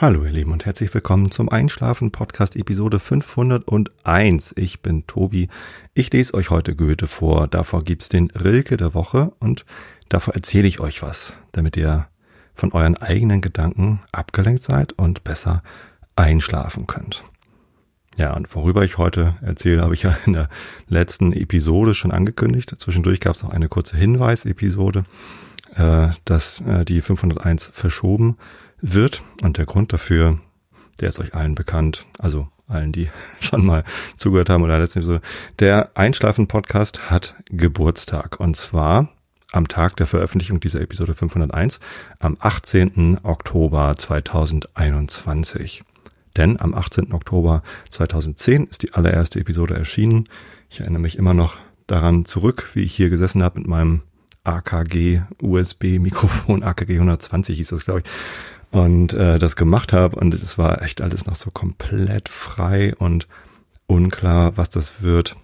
Hallo ihr Lieben und herzlich willkommen zum Einschlafen Podcast Episode 501. Ich bin Tobi. Ich lese euch heute Goethe vor. Davor gibt's den Rilke der Woche und davor erzähle ich euch was, damit ihr von euren eigenen Gedanken abgelenkt seid und besser einschlafen könnt. Ja, und worüber ich heute erzähle, habe ich ja in der letzten Episode schon angekündigt. Zwischendurch gab es noch eine kurze Hinweis-Episode, äh, dass äh, die 501 verschoben wird. Und der Grund dafür, der ist euch allen bekannt, also allen, die schon mal zugehört haben oder letztens so. Der Einschlafen-Podcast hat Geburtstag. Und zwar am Tag der Veröffentlichung dieser Episode 501, am 18. Oktober 2021. Denn am 18. Oktober 2010 ist die allererste Episode erschienen. Ich erinnere mich immer noch daran zurück, wie ich hier gesessen habe mit meinem AKG USB Mikrofon, AKG 120 hieß das, glaube ich, und äh, das gemacht habe und es war echt alles noch so komplett frei und unklar, was das wird.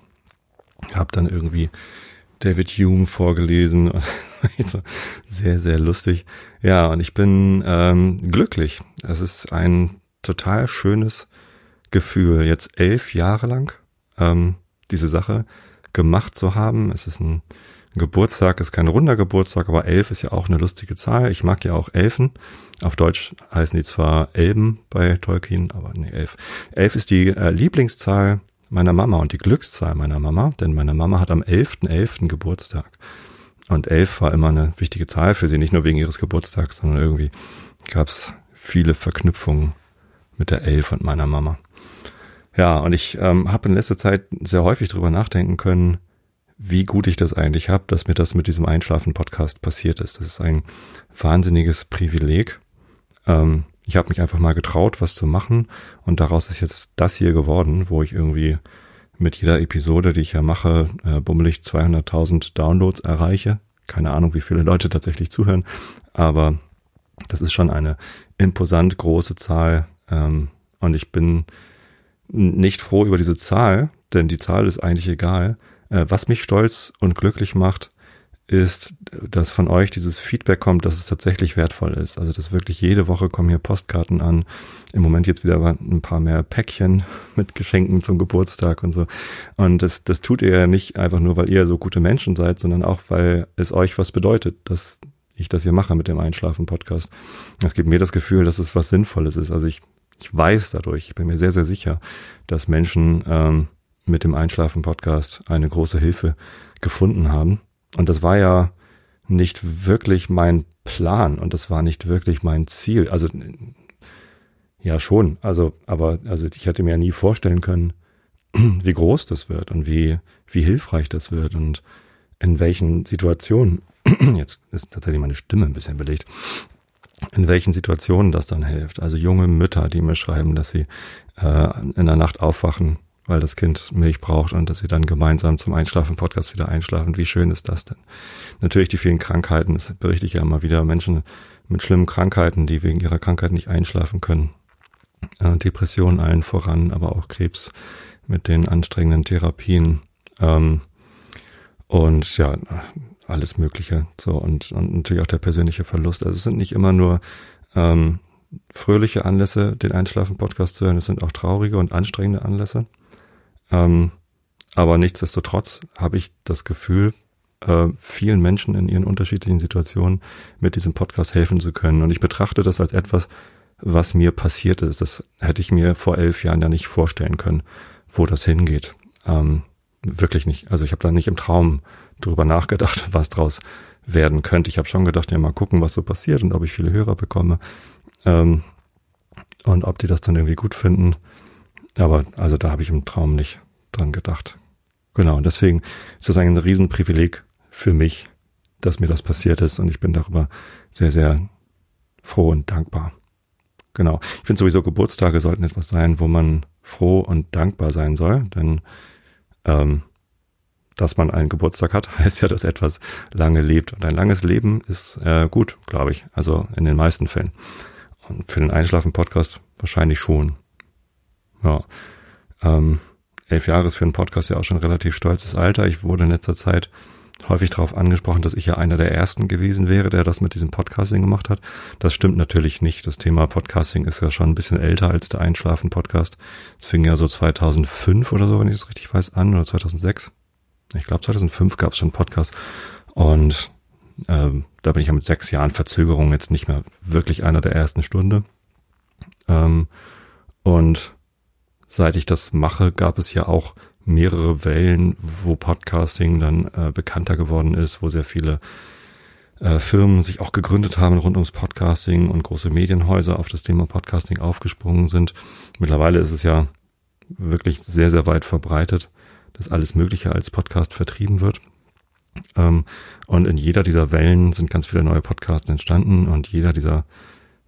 Hab dann irgendwie David Hume vorgelesen. so sehr, sehr lustig. Ja, und ich bin ähm, glücklich. Es ist ein total schönes Gefühl, jetzt elf Jahre lang ähm, diese Sache gemacht zu haben. Es ist ein Geburtstag, ist kein runder Geburtstag, aber elf ist ja auch eine lustige Zahl. Ich mag ja auch Elfen. Auf Deutsch heißen die zwar Elben bei Tolkien, aber nee, elf. Elf ist die äh, Lieblingszahl meiner Mama und die Glückszahl meiner Mama, denn meine Mama hat am 11.11. .11. Geburtstag. Und elf war immer eine wichtige Zahl für sie, nicht nur wegen ihres Geburtstags, sondern irgendwie gab es viele Verknüpfungen mit der Elf und meiner Mama. Ja, und ich ähm, habe in letzter Zeit sehr häufig drüber nachdenken können, wie gut ich das eigentlich habe, dass mir das mit diesem Einschlafen-Podcast passiert ist. Das ist ein wahnsinniges Privileg. Ähm, ich habe mich einfach mal getraut, was zu machen und daraus ist jetzt das hier geworden, wo ich irgendwie mit jeder Episode, die ich ja mache, äh, bummelig 200.000 Downloads erreiche. Keine Ahnung, wie viele Leute tatsächlich zuhören, aber das ist schon eine imposant große Zahl ähm, und ich bin nicht froh über diese Zahl, denn die Zahl ist eigentlich egal. Äh, was mich stolz und glücklich macht, ist, dass von euch dieses Feedback kommt, dass es tatsächlich wertvoll ist. Also dass wirklich jede Woche kommen hier Postkarten an. Im Moment jetzt wieder ein paar mehr Päckchen mit Geschenken zum Geburtstag und so. Und das, das tut ihr ja nicht einfach nur, weil ihr so gute Menschen seid, sondern auch, weil es euch was bedeutet, dass ich das hier mache mit dem Einschlafen-Podcast. Es gibt mir das Gefühl, dass es was Sinnvolles ist. Also ich, ich weiß dadurch, ich bin mir sehr, sehr sicher, dass Menschen ähm, mit dem Einschlafen-Podcast eine große Hilfe gefunden haben. Und das war ja nicht wirklich mein Plan und das war nicht wirklich mein Ziel. Also ja schon, also aber also ich hätte mir ja nie vorstellen können, wie groß das wird und wie wie hilfreich das wird und in welchen Situationen jetzt ist tatsächlich meine Stimme ein bisschen belegt. In welchen Situationen das dann hilft. Also junge Mütter, die mir schreiben, dass sie äh, in der Nacht aufwachen weil das Kind Milch braucht und dass sie dann gemeinsam zum Einschlafen-Podcast wieder einschlafen. Wie schön ist das denn? Natürlich die vielen Krankheiten, das berichte ich ja immer wieder, Menschen mit schlimmen Krankheiten, die wegen ihrer Krankheit nicht einschlafen können. Äh, Depressionen allen voran, aber auch Krebs mit den anstrengenden Therapien. Ähm, und ja, alles Mögliche. So, und, und natürlich auch der persönliche Verlust. Also es sind nicht immer nur ähm, fröhliche Anlässe, den Einschlafen-Podcast zu hören, es sind auch traurige und anstrengende Anlässe. Ähm, aber nichtsdestotrotz habe ich das Gefühl, äh, vielen Menschen in ihren unterschiedlichen Situationen mit diesem Podcast helfen zu können. Und ich betrachte das als etwas, was mir passiert ist. Das hätte ich mir vor elf Jahren ja nicht vorstellen können, wo das hingeht. Ähm, wirklich nicht. Also ich habe da nicht im Traum drüber nachgedacht, was draus werden könnte. Ich habe schon gedacht, ja mal gucken, was so passiert und ob ich viele Hörer bekomme ähm, und ob die das dann irgendwie gut finden. Aber also da habe ich im Traum nicht dran gedacht. Genau, und deswegen ist das ein Riesenprivileg für mich, dass mir das passiert ist und ich bin darüber sehr, sehr froh und dankbar. Genau. Ich finde sowieso Geburtstage sollten etwas sein, wo man froh und dankbar sein soll, denn ähm, dass man einen Geburtstag hat, heißt ja, dass etwas lange lebt. Und ein langes Leben ist äh, gut, glaube ich. Also in den meisten Fällen. Und für den Einschlafen-Podcast wahrscheinlich schon. Ja. Ähm, elf Jahre ist für einen Podcast ja auch schon relativ stolzes Alter. Ich wurde in letzter Zeit häufig darauf angesprochen, dass ich ja einer der ersten gewesen wäre, der das mit diesem Podcasting gemacht hat. Das stimmt natürlich nicht. Das Thema Podcasting ist ja schon ein bisschen älter als der Einschlafen-Podcast. Es fing ja so 2005 oder so, wenn ich das richtig weiß, an, oder 2006. Ich glaube 2005 gab es schon Podcast. Und ähm, da bin ich ja mit sechs Jahren Verzögerung jetzt nicht mehr wirklich einer der ersten Stunde. Ähm, und seit ich das mache, gab es ja auch mehrere Wellen, wo Podcasting dann äh, bekannter geworden ist, wo sehr viele äh, Firmen sich auch gegründet haben rund ums Podcasting und große Medienhäuser auf das Thema Podcasting aufgesprungen sind. Mittlerweile ist es ja wirklich sehr, sehr weit verbreitet, dass alles Mögliche als Podcast vertrieben wird. Ähm, und in jeder dieser Wellen sind ganz viele neue Podcasts entstanden und jeder dieser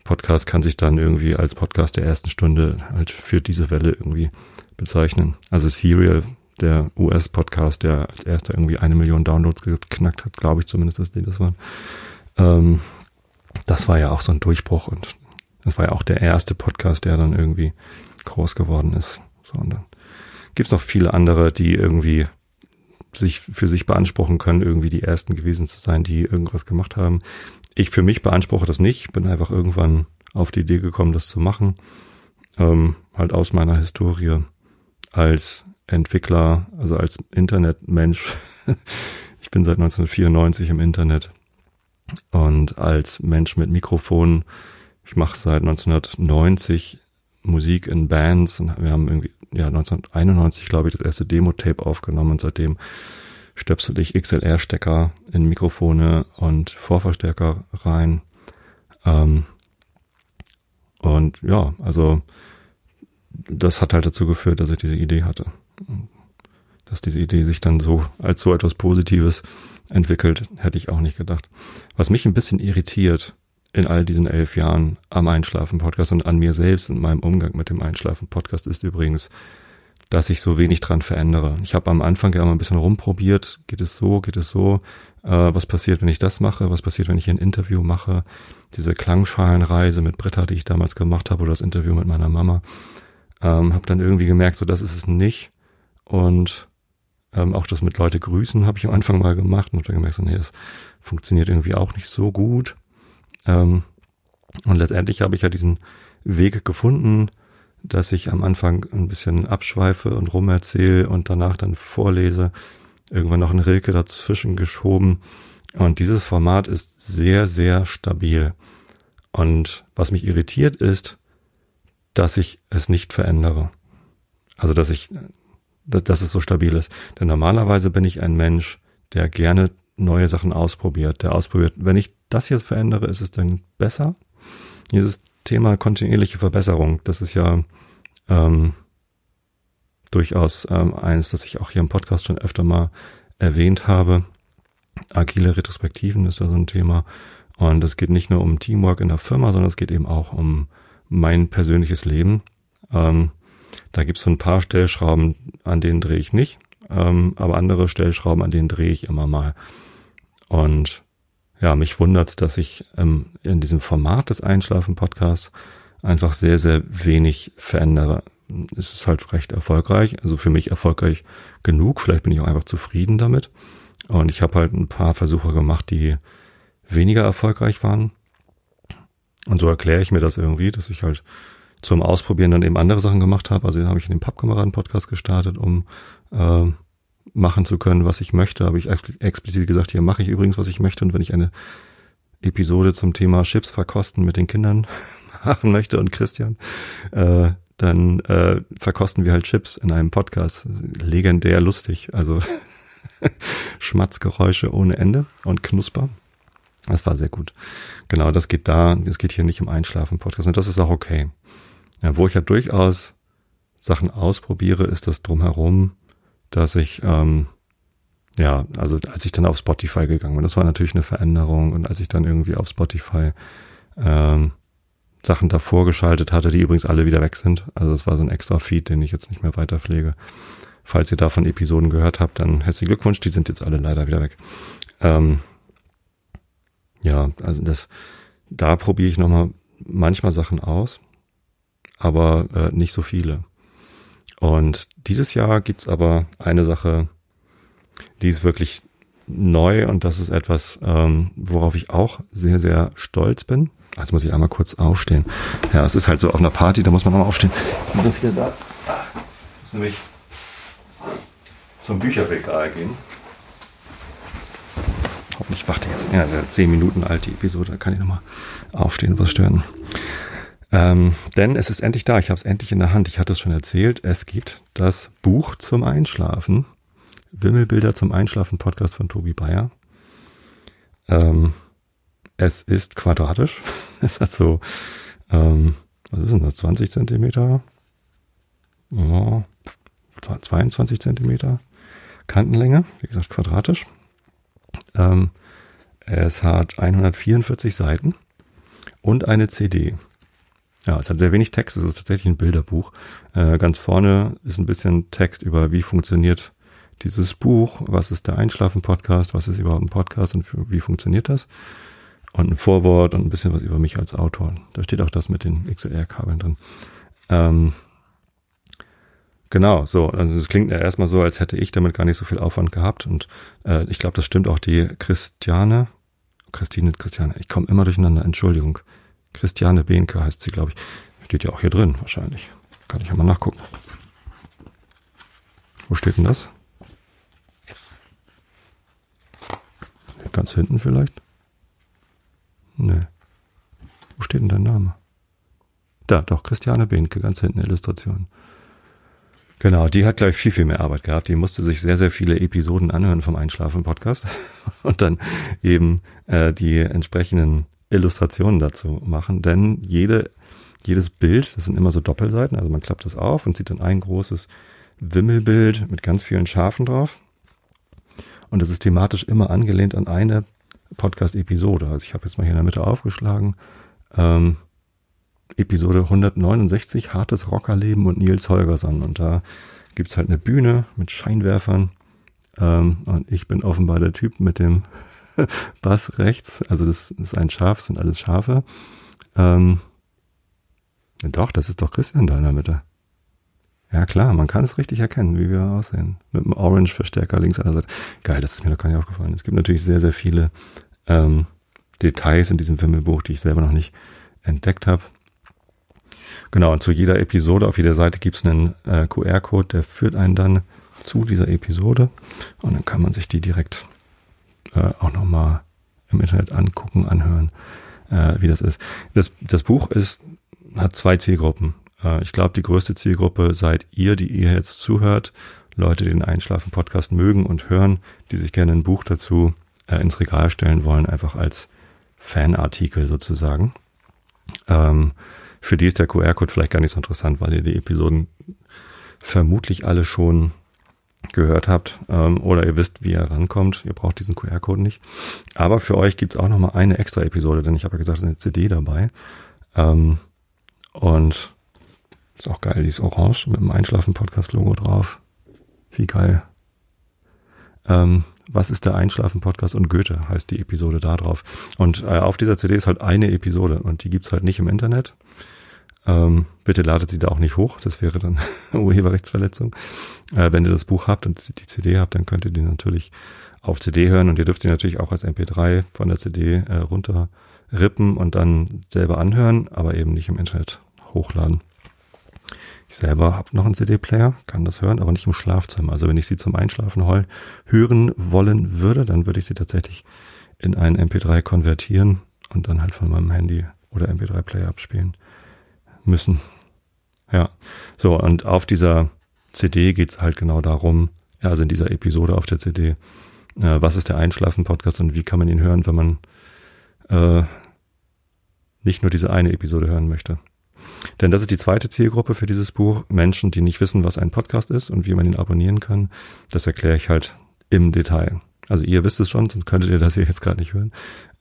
Podcast kann sich dann irgendwie als Podcast der ersten Stunde halt für diese Welle irgendwie bezeichnen. Also Serial, der US-Podcast, der als erster irgendwie eine Million Downloads geknackt hat, glaube ich zumindest, dass die das waren. Ähm, das war ja auch so ein Durchbruch und das war ja auch der erste Podcast, der dann irgendwie groß geworden ist. So, und dann gibt's noch viele andere, die irgendwie sich für sich beanspruchen können, irgendwie die ersten gewesen zu sein, die irgendwas gemacht haben. Ich für mich beanspruche das nicht, bin einfach irgendwann auf die Idee gekommen, das zu machen. Ähm, halt aus meiner Historie als Entwickler, also als Internetmensch. ich bin seit 1994 im Internet und als Mensch mit Mikrofon. Ich mache seit 1990 Musik in Bands und wir haben irgendwie ja 1991 glaube ich das erste Demo-Tape aufgenommen und seitdem stöpsel ich XLR-Stecker in Mikrofone und Vorverstärker rein. Ähm, und ja, also das hat halt dazu geführt, dass ich diese Idee hatte. Dass diese Idee sich dann so als so etwas Positives entwickelt, hätte ich auch nicht gedacht. Was mich ein bisschen irritiert in all diesen elf Jahren am Einschlafen-Podcast und an mir selbst und meinem Umgang mit dem Einschlafen-Podcast ist übrigens, dass ich so wenig dran verändere. Ich habe am Anfang ja mal ein bisschen rumprobiert, geht es so, geht es so, äh, was passiert, wenn ich das mache, was passiert, wenn ich ein Interview mache, diese Klangschalenreise mit Britta, die ich damals gemacht habe, oder das Interview mit meiner Mama. Ähm, habe dann irgendwie gemerkt, so das ist es nicht. Und ähm, auch das mit Leute grüßen habe ich am Anfang mal gemacht und habe dann gemerkt, so, nee, das funktioniert irgendwie auch nicht so gut. Ähm, und letztendlich habe ich ja diesen Weg gefunden, dass ich am Anfang ein bisschen abschweife und rumerzähle und danach dann vorlese. Irgendwann noch ein Rilke dazwischen geschoben. Und dieses Format ist sehr, sehr stabil. Und was mich irritiert ist, dass ich es nicht verändere. Also, dass ich, dass es so stabil ist. Denn normalerweise bin ich ein Mensch, der gerne neue Sachen ausprobiert, der ausprobiert, wenn ich das jetzt verändere, ist es dann besser? Dieses Thema kontinuierliche Verbesserung, das ist ja ähm, durchaus ähm, eines, das ich auch hier im Podcast schon öfter mal erwähnt habe. Agile Retrospektiven ist da so ein Thema. Und es geht nicht nur um Teamwork in der Firma, sondern es geht eben auch um mein persönliches Leben. Ähm, da gibt es so ein paar Stellschrauben, an denen drehe ich nicht, ähm, aber andere Stellschrauben, an denen drehe ich immer mal. Und ja, mich wundert, dass ich ähm, in diesem Format des Einschlafen-Podcasts einfach sehr, sehr wenig verändere. Es ist halt recht erfolgreich, also für mich erfolgreich genug. Vielleicht bin ich auch einfach zufrieden damit. Und ich habe halt ein paar Versuche gemacht, die weniger erfolgreich waren. Und so erkläre ich mir das irgendwie, dass ich halt zum Ausprobieren dann eben andere Sachen gemacht habe. Also den habe ich in den Pappkameraden-Podcast gestartet, um äh, machen zu können, was ich möchte. Habe ich explizit gesagt, hier mache ich übrigens, was ich möchte. Und wenn ich eine Episode zum Thema Chips verkosten mit den Kindern machen möchte und Christian, äh, dann äh, verkosten wir halt Chips in einem Podcast. Legendär lustig. Also Schmatzgeräusche ohne Ende und Knusper. Das war sehr gut. Genau, das geht da. Es geht hier nicht um Einschlafen-Podcast und das ist auch okay. Ja, wo ich ja durchaus Sachen ausprobiere, ist das drumherum, dass ich, ähm, ja, also als ich dann auf Spotify gegangen bin, das war natürlich eine Veränderung und als ich dann irgendwie auf Spotify ähm, Sachen davor geschaltet hatte, die übrigens alle wieder weg sind. Also es war so ein extra Feed, den ich jetzt nicht mehr weiterpflege. Falls ihr davon Episoden gehört habt, dann herzlichen Glückwunsch, die sind jetzt alle leider wieder weg. Ähm, ja, also das, da probiere ich nochmal manchmal Sachen aus, aber äh, nicht so viele. Und dieses Jahr gibt's aber eine Sache, die ist wirklich neu und das ist etwas, ähm, worauf ich auch sehr, sehr stolz bin. Jetzt muss ich einmal kurz aufstehen. Ja, es ist halt so auf einer Party, da muss man nochmal aufstehen. Ich muss wieder da. Ich muss nämlich zum Bücherregal gehen. Hoffentlich wacht er jetzt. Ja, zehn Minuten alt Episode, da kann ich nochmal aufstehen und was stören. Ähm, denn es ist endlich da, ich habe es endlich in der Hand. Ich hatte es schon erzählt, es gibt das Buch zum Einschlafen. Wimmelbilder zum Einschlafen Podcast von Tobi Bayer. Ähm, es ist quadratisch. Es hat so, ähm, was ist denn das, 20 Zentimeter? Oh, 22 Zentimeter Kantenlänge, wie gesagt quadratisch. Ähm, es hat 144 Seiten und eine CD. Ja, es hat sehr wenig Text, es ist tatsächlich ein Bilderbuch. Äh, ganz vorne ist ein bisschen Text über, wie funktioniert dieses Buch, was ist der Einschlafen-Podcast, was ist überhaupt ein Podcast und wie funktioniert das. Und ein Vorwort und ein bisschen was über mich als Autor. Da steht auch das mit den XLR-Kabeln drin. Ähm, genau, so. Also es klingt ja erstmal so, als hätte ich damit gar nicht so viel Aufwand gehabt. Und äh, ich glaube, das stimmt auch die Christiane. Christine, Christiane, ich komme immer durcheinander, Entschuldigung. Christiane Behnke heißt sie, glaube ich. Steht ja auch hier drin, wahrscheinlich. Kann ich ja mal nachgucken. Wo steht denn das? Ganz hinten vielleicht? Nee. Wo steht denn dein Name? Da, doch, Christiane Behnke, ganz hinten, Illustration. Genau, die hat gleich viel, viel mehr Arbeit gehabt. Die musste sich sehr, sehr viele Episoden anhören vom Einschlafen-Podcast und dann eben äh, die entsprechenden Illustrationen dazu machen, denn jede, jedes Bild, das sind immer so Doppelseiten, also man klappt das auf und sieht dann ein großes Wimmelbild mit ganz vielen Schafen drauf. Und das ist thematisch immer angelehnt an eine Podcast-Episode. Also ich habe jetzt mal hier in der Mitte aufgeschlagen. Ähm, Episode 169, Hartes Rockerleben und Nils Holgersson. Und da gibt's halt eine Bühne mit Scheinwerfern. Ähm, und ich bin offenbar der Typ mit dem Bass rechts, also das ist ein Schaf, sind alles Schafe. Ähm, doch, das ist doch Christian da in der Mitte. Ja klar, man kann es richtig erkennen, wie wir aussehen. Mit einem Orange-Verstärker links an der Seite. Geil, das ist mir noch gar nicht aufgefallen. Es gibt natürlich sehr, sehr viele ähm, Details in diesem Wimmelbuch, die ich selber noch nicht entdeckt habe. Genau, und zu jeder Episode auf jeder Seite gibt es einen äh, QR-Code, der führt einen dann zu dieser Episode und dann kann man sich die direkt äh, auch nochmal im Internet angucken, anhören, äh, wie das ist. Das, das Buch ist, hat zwei Zielgruppen. Äh, ich glaube, die größte Zielgruppe seid ihr, die ihr jetzt zuhört. Leute, die den Einschlafen-Podcast mögen und hören, die sich gerne ein Buch dazu äh, ins Regal stellen wollen, einfach als Fanartikel sozusagen. Ähm, für die ist der QR-Code vielleicht gar nicht so interessant, weil ihr die Episoden vermutlich alle schon gehört habt ähm, oder ihr wisst, wie ihr rankommt. Ihr braucht diesen QR-Code nicht. Aber für euch gibt's auch noch mal eine extra Episode, denn ich habe ja gesagt, es ist eine CD dabei. Ähm, und ist auch geil, die ist orange mit dem Einschlafen-Podcast-Logo drauf. Wie geil. Ähm, was ist der Einschlafen-Podcast und Goethe heißt die Episode da drauf. Und äh, auf dieser CD ist halt eine Episode und die gibt's halt nicht im Internet. Ähm, bitte ladet sie da auch nicht hoch, das wäre dann Urheberrechtsverletzung. Äh, wenn ihr das Buch habt und die CD habt, dann könnt ihr die natürlich auf CD hören und ihr dürft die natürlich auch als MP3 von der CD äh, runterrippen und dann selber anhören, aber eben nicht im Internet hochladen. Ich selber habe noch einen CD-Player, kann das hören, aber nicht im Schlafzimmer. Also wenn ich sie zum Einschlafen hören wollen würde, dann würde ich sie tatsächlich in einen MP3 konvertieren und dann halt von meinem Handy oder MP3-Player abspielen müssen. Ja, so und auf dieser CD geht's halt genau darum, also in dieser Episode auf der CD, äh, was ist der Einschlafen-Podcast und wie kann man ihn hören, wenn man äh, nicht nur diese eine Episode hören möchte. Denn das ist die zweite Zielgruppe für dieses Buch. Menschen, die nicht wissen, was ein Podcast ist und wie man ihn abonnieren kann. Das erkläre ich halt im Detail. Also ihr wisst es schon, sonst könntet ihr das hier jetzt gerade nicht hören.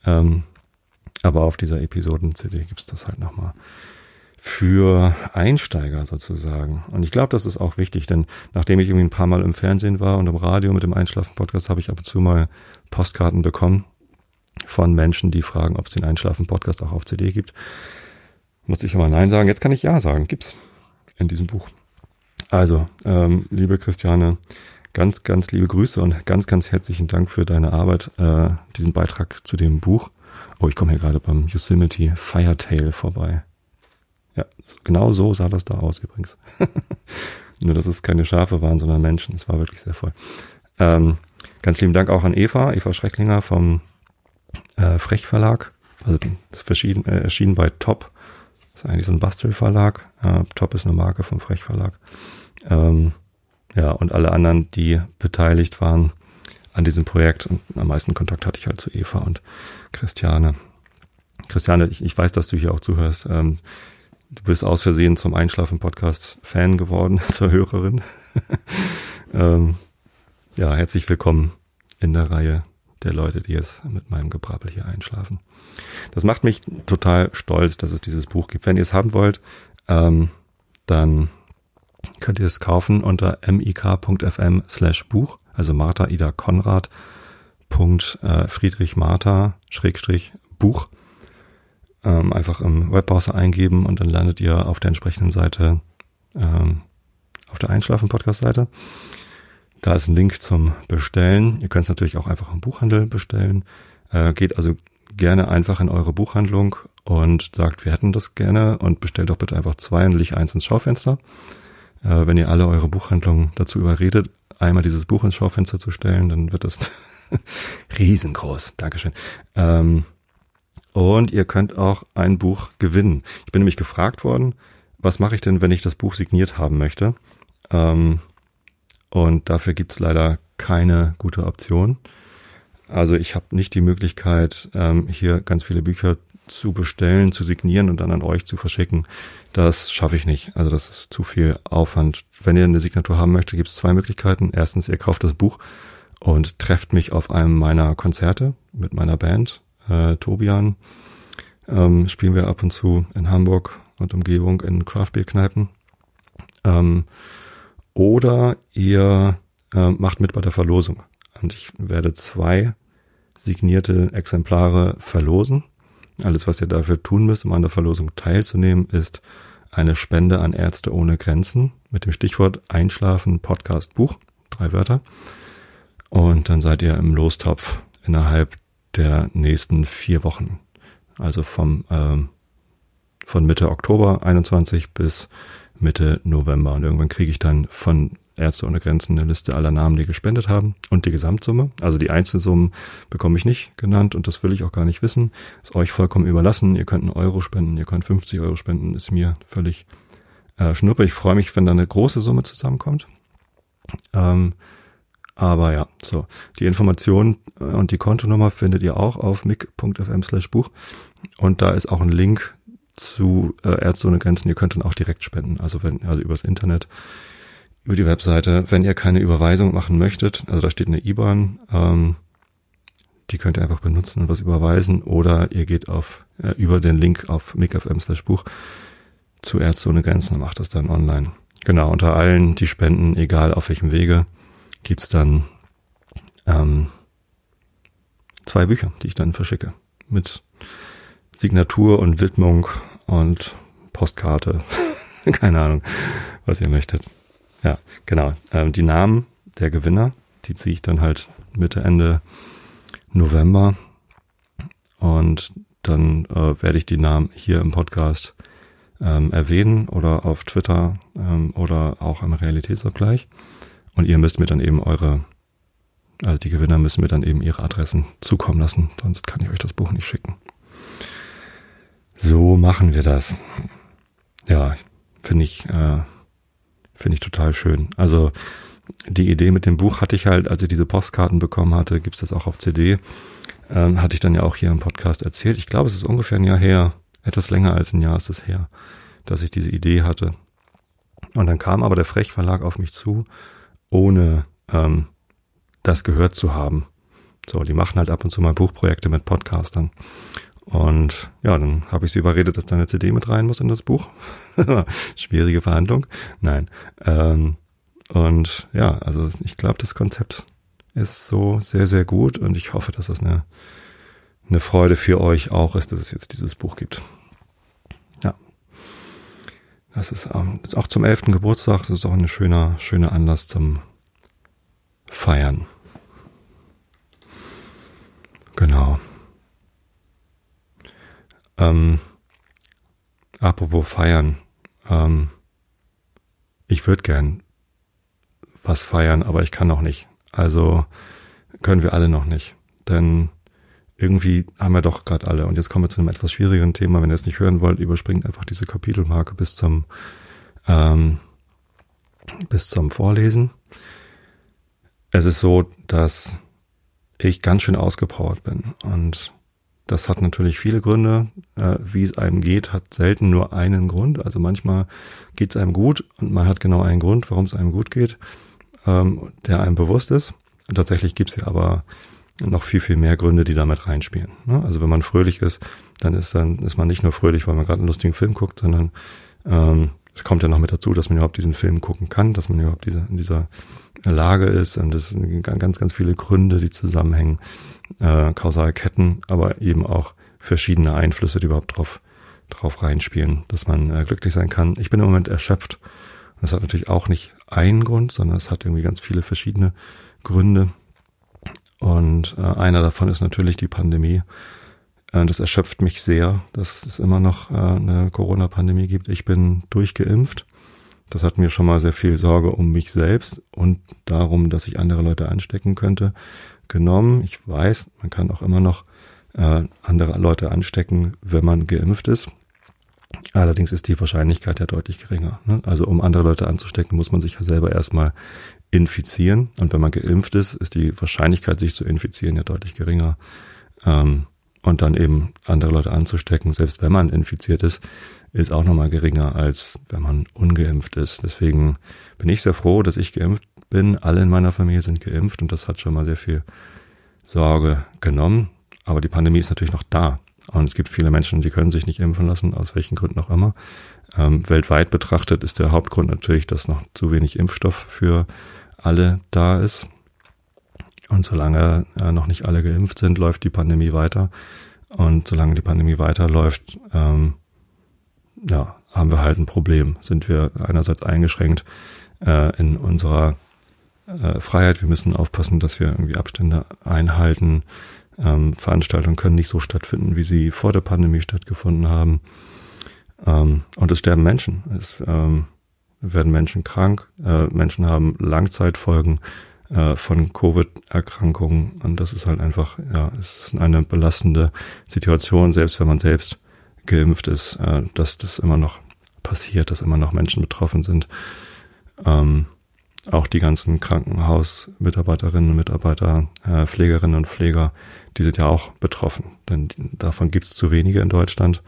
Ähm, aber auf dieser Episoden-CD gibt's das halt nochmal für Einsteiger sozusagen. Und ich glaube, das ist auch wichtig, denn nachdem ich irgendwie ein paar Mal im Fernsehen war und im Radio mit dem Einschlafen-Podcast, habe ich ab und zu mal Postkarten bekommen von Menschen, die fragen, ob es den Einschlafen-Podcast auch auf CD gibt. Muss ich immer Nein sagen. Jetzt kann ich Ja sagen. Gibt's in diesem Buch. Also, ähm, liebe Christiane, ganz, ganz liebe Grüße und ganz, ganz herzlichen Dank für deine Arbeit, äh, diesen Beitrag zu dem Buch. Oh, ich komme hier gerade beim Yosemite Firetail vorbei. Ja, genau so sah das da aus übrigens. Nur, dass es keine Schafe waren, sondern Menschen. Es war wirklich sehr voll. Ähm, ganz lieben Dank auch an Eva, Eva Schrecklinger vom äh, Frech Verlag. Also das verschieden, äh, erschien bei Top. Das ist eigentlich so ein Bastelverlag. Äh, Top ist eine Marke vom Frech Verlag. Ähm, ja, und alle anderen, die beteiligt waren an diesem Projekt. Und am meisten Kontakt hatte ich halt zu Eva und Christiane. Christiane, ich, ich weiß, dass du hier auch zuhörst. Ähm, du bist aus Versehen zum Einschlafen-Podcast Fan geworden, zur Hörerin. ähm, ja, herzlich willkommen in der Reihe der Leute, die jetzt mit meinem Gebrabbel hier einschlafen. Das macht mich total stolz, dass es dieses Buch gibt. Wenn ihr es haben wollt, ähm, dann könnt ihr es kaufen unter mik.fm slash Buch, also Martha Ida Konrad. Äh, Friedrich Martha Schrägstrich Buch ähm, einfach im Webbrowser eingeben und dann landet ihr auf der entsprechenden Seite, ähm, auf der Einschlafen-Podcast-Seite. Da ist ein Link zum Bestellen. Ihr könnt es natürlich auch einfach im Buchhandel bestellen. Äh, geht also gerne einfach in eure Buchhandlung und sagt, wir hätten das gerne und bestellt doch bitte einfach zwei und leg eins ins Schaufenster. Äh, wenn ihr alle eure Buchhandlungen dazu überredet, einmal dieses Buch ins Schaufenster zu stellen, dann wird das riesengroß. Dankeschön. Ähm, und ihr könnt auch ein Buch gewinnen. Ich bin nämlich gefragt worden, was mache ich denn, wenn ich das Buch signiert haben möchte? Ähm, und dafür gibt es leider keine gute Option. Also ich habe nicht die Möglichkeit, ähm, hier ganz viele Bücher zu bestellen, zu signieren und dann an euch zu verschicken. Das schaffe ich nicht. Also das ist zu viel Aufwand. Wenn ihr eine Signatur haben möchtet, gibt es zwei Möglichkeiten. Erstens, ihr kauft das Buch und trefft mich auf einem meiner Konzerte mit meiner Band äh, Tobian ähm, spielen wir ab und zu in Hamburg und Umgebung in Craftbeer-Kneipen. Ähm, oder ihr äh, macht mit bei der Verlosung. Und ich werde zwei signierte Exemplare verlosen. Alles, was ihr dafür tun müsst, um an der Verlosung teilzunehmen, ist eine Spende an Ärzte ohne Grenzen mit dem Stichwort Einschlafen Podcast Buch. Drei Wörter. Und dann seid ihr im Lostopf innerhalb der nächsten vier Wochen. Also vom, ähm, von Mitte Oktober 21 bis Mitte November. Und irgendwann kriege ich dann von Ärzte ohne Grenzen eine Liste aller Namen, die gespendet haben und die Gesamtsumme. Also die Einzelsummen bekomme ich nicht genannt und das will ich auch gar nicht wissen. Ist euch vollkommen überlassen. Ihr könnt einen Euro spenden, ihr könnt 50 Euro spenden, ist mir völlig äh, schnuppe. Ich freue mich, wenn da eine große Summe zusammenkommt. Ähm, aber ja, so. Die Informationen äh, und die Kontonummer findet ihr auch auf mic.fm slash Buch. Und da ist auch ein Link zu äh, Ärzte ohne Grenzen. Ihr könnt dann auch direkt spenden. Also wenn, also übers Internet, über die Webseite. Wenn ihr keine Überweisung machen möchtet, also da steht eine IBAN, ähm, die könnt ihr einfach benutzen und was überweisen. Oder ihr geht auf, äh, über den Link auf mic.fm slash Buch zu Ärzte ohne Grenzen und macht das dann online. Genau, unter allen, die spenden, egal auf welchem Wege gibt's dann ähm, zwei Bücher, die ich dann verschicke. Mit Signatur und Widmung und Postkarte. Keine Ahnung, was ihr möchtet. Ja, genau. Ähm, die Namen der Gewinner, die ziehe ich dann halt Mitte, Ende November. Und dann äh, werde ich die Namen hier im Podcast ähm, erwähnen oder auf Twitter ähm, oder auch im Realitätsabgleich. Und ihr müsst mir dann eben eure, also die Gewinner müssen mir dann eben ihre Adressen zukommen lassen, sonst kann ich euch das Buch nicht schicken. So machen wir das. Ja, finde ich, äh, finde ich total schön. Also die Idee mit dem Buch hatte ich halt, als ich diese Postkarten bekommen hatte, gibt's das auch auf CD, ähm, hatte ich dann ja auch hier im Podcast erzählt. Ich glaube, es ist ungefähr ein Jahr her, etwas länger als ein Jahr ist es her, dass ich diese Idee hatte. Und dann kam aber der Frech Verlag auf mich zu ohne ähm, das gehört zu haben. So, die machen halt ab und zu mal Buchprojekte mit Podcastern. Und ja, dann habe ich sie überredet, dass da eine CD mit rein muss in das Buch. Schwierige Verhandlung. Nein. Ähm, und ja, also ich glaube, das Konzept ist so sehr, sehr gut und ich hoffe, dass das eine, eine Freude für euch auch ist, dass es jetzt dieses Buch gibt. Das ist ähm, auch zum elften Geburtstag. Das ist auch ein schöner, schöner Anlass zum feiern. Genau. Ähm, apropos feiern. Ähm, ich würde gern was feiern, aber ich kann noch nicht. Also können wir alle noch nicht. Denn irgendwie haben wir doch gerade alle. Und jetzt kommen wir zu einem etwas schwierigeren Thema. Wenn ihr es nicht hören wollt, überspringt einfach diese Kapitelmarke bis zum ähm, bis zum Vorlesen. Es ist so, dass ich ganz schön ausgepowert bin und das hat natürlich viele Gründe. Äh, wie es einem geht, hat selten nur einen Grund. Also manchmal geht es einem gut und man hat genau einen Grund, warum es einem gut geht, ähm, der einem bewusst ist. Und tatsächlich gibt es ja aber noch viel, viel mehr Gründe, die damit reinspielen. Ne? Also wenn man fröhlich ist, dann ist dann ist man nicht nur fröhlich, weil man gerade einen lustigen Film guckt, sondern ähm, es kommt ja noch mit dazu, dass man überhaupt diesen Film gucken kann, dass man überhaupt diese, in dieser Lage ist und es sind ganz, ganz viele Gründe, die zusammenhängen, äh, Kausalketten, aber eben auch verschiedene Einflüsse, die überhaupt drauf, drauf reinspielen, dass man äh, glücklich sein kann. Ich bin im Moment erschöpft. Das hat natürlich auch nicht einen Grund, sondern es hat irgendwie ganz viele verschiedene Gründe. Und äh, einer davon ist natürlich die Pandemie. Äh, das erschöpft mich sehr, dass es immer noch äh, eine Corona-Pandemie gibt. Ich bin durchgeimpft. Das hat mir schon mal sehr viel Sorge um mich selbst und darum, dass ich andere Leute anstecken könnte, genommen. Ich weiß, man kann auch immer noch äh, andere Leute anstecken, wenn man geimpft ist. Allerdings ist die Wahrscheinlichkeit ja deutlich geringer. Ne? Also um andere Leute anzustecken, muss man sich ja selber erstmal infizieren. Und wenn man geimpft ist, ist die Wahrscheinlichkeit, sich zu infizieren, ja deutlich geringer. Ähm, und dann eben andere Leute anzustecken, selbst wenn man infiziert ist, ist auch nochmal geringer, als wenn man ungeimpft ist. Deswegen bin ich sehr froh, dass ich geimpft bin. Alle in meiner Familie sind geimpft und das hat schon mal sehr viel Sorge genommen. Aber die Pandemie ist natürlich noch da. Und es gibt viele Menschen, die können sich nicht impfen lassen, aus welchen Gründen auch immer. Ähm, weltweit betrachtet ist der Hauptgrund natürlich, dass noch zu wenig Impfstoff für alle da ist. Und solange äh, noch nicht alle geimpft sind, läuft die Pandemie weiter. Und solange die Pandemie weiterläuft, ähm, ja, haben wir halt ein Problem. Sind wir einerseits eingeschränkt äh, in unserer äh, Freiheit. Wir müssen aufpassen, dass wir irgendwie Abstände einhalten. Ähm, Veranstaltungen können nicht so stattfinden, wie sie vor der Pandemie stattgefunden haben. Ähm, und es sterben Menschen. Es ähm, werden Menschen krank. Äh, Menschen haben Langzeitfolgen äh, von Covid-Erkrankungen. Und das ist halt einfach, ja, es ist eine belastende Situation, selbst wenn man selbst geimpft ist, äh, dass das immer noch passiert, dass immer noch Menschen betroffen sind. Ähm, auch die ganzen Krankenhausmitarbeiterinnen und Mitarbeiter, äh, Pflegerinnen und Pfleger, die sind ja auch betroffen. Denn davon gibt es zu wenige in Deutschland.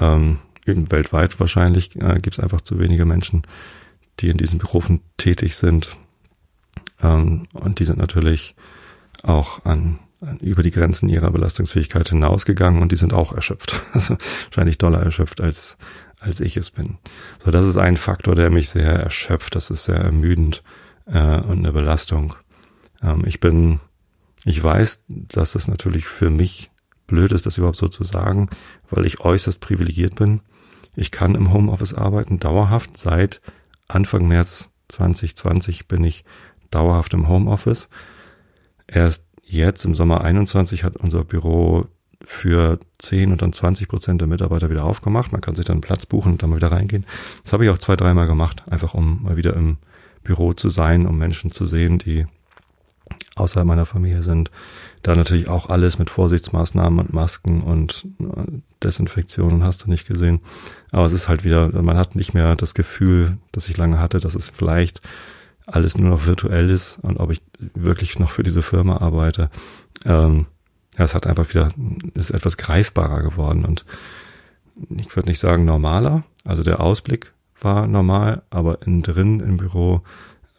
Ähm, weltweit wahrscheinlich äh, gibt es einfach zu wenige Menschen, die in diesen Berufen tätig sind. Ähm, und die sind natürlich auch an, an, über die Grenzen ihrer Belastungsfähigkeit hinausgegangen und die sind auch erschöpft. Also wahrscheinlich doller erschöpft als, als ich es bin. So, das ist ein Faktor, der mich sehr erschöpft. Das ist sehr ermüdend äh, und eine Belastung. Ähm, ich bin, ich weiß, dass es natürlich für mich blöd ist, das überhaupt so zu sagen, weil ich äußerst privilegiert bin. Ich kann im Homeoffice arbeiten, dauerhaft. Seit Anfang März 2020 bin ich dauerhaft im Homeoffice. Erst jetzt im Sommer 21 hat unser Büro für 10 und dann 20 Prozent der Mitarbeiter wieder aufgemacht. Man kann sich dann Platz buchen und dann mal wieder reingehen. Das habe ich auch zwei, dreimal gemacht, einfach um mal wieder im Büro zu sein, um Menschen zu sehen, die außerhalb meiner Familie sind. Da natürlich auch alles mit Vorsichtsmaßnahmen und Masken und äh, Desinfektionen hast du nicht gesehen. Aber es ist halt wieder, man hat nicht mehr das Gefühl, das ich lange hatte, dass es vielleicht alles nur noch virtuell ist und ob ich wirklich noch für diese Firma arbeite. Ähm, ja, es hat einfach wieder, ist etwas greifbarer geworden und ich würde nicht sagen normaler. Also der Ausblick war normal, aber innen drin im Büro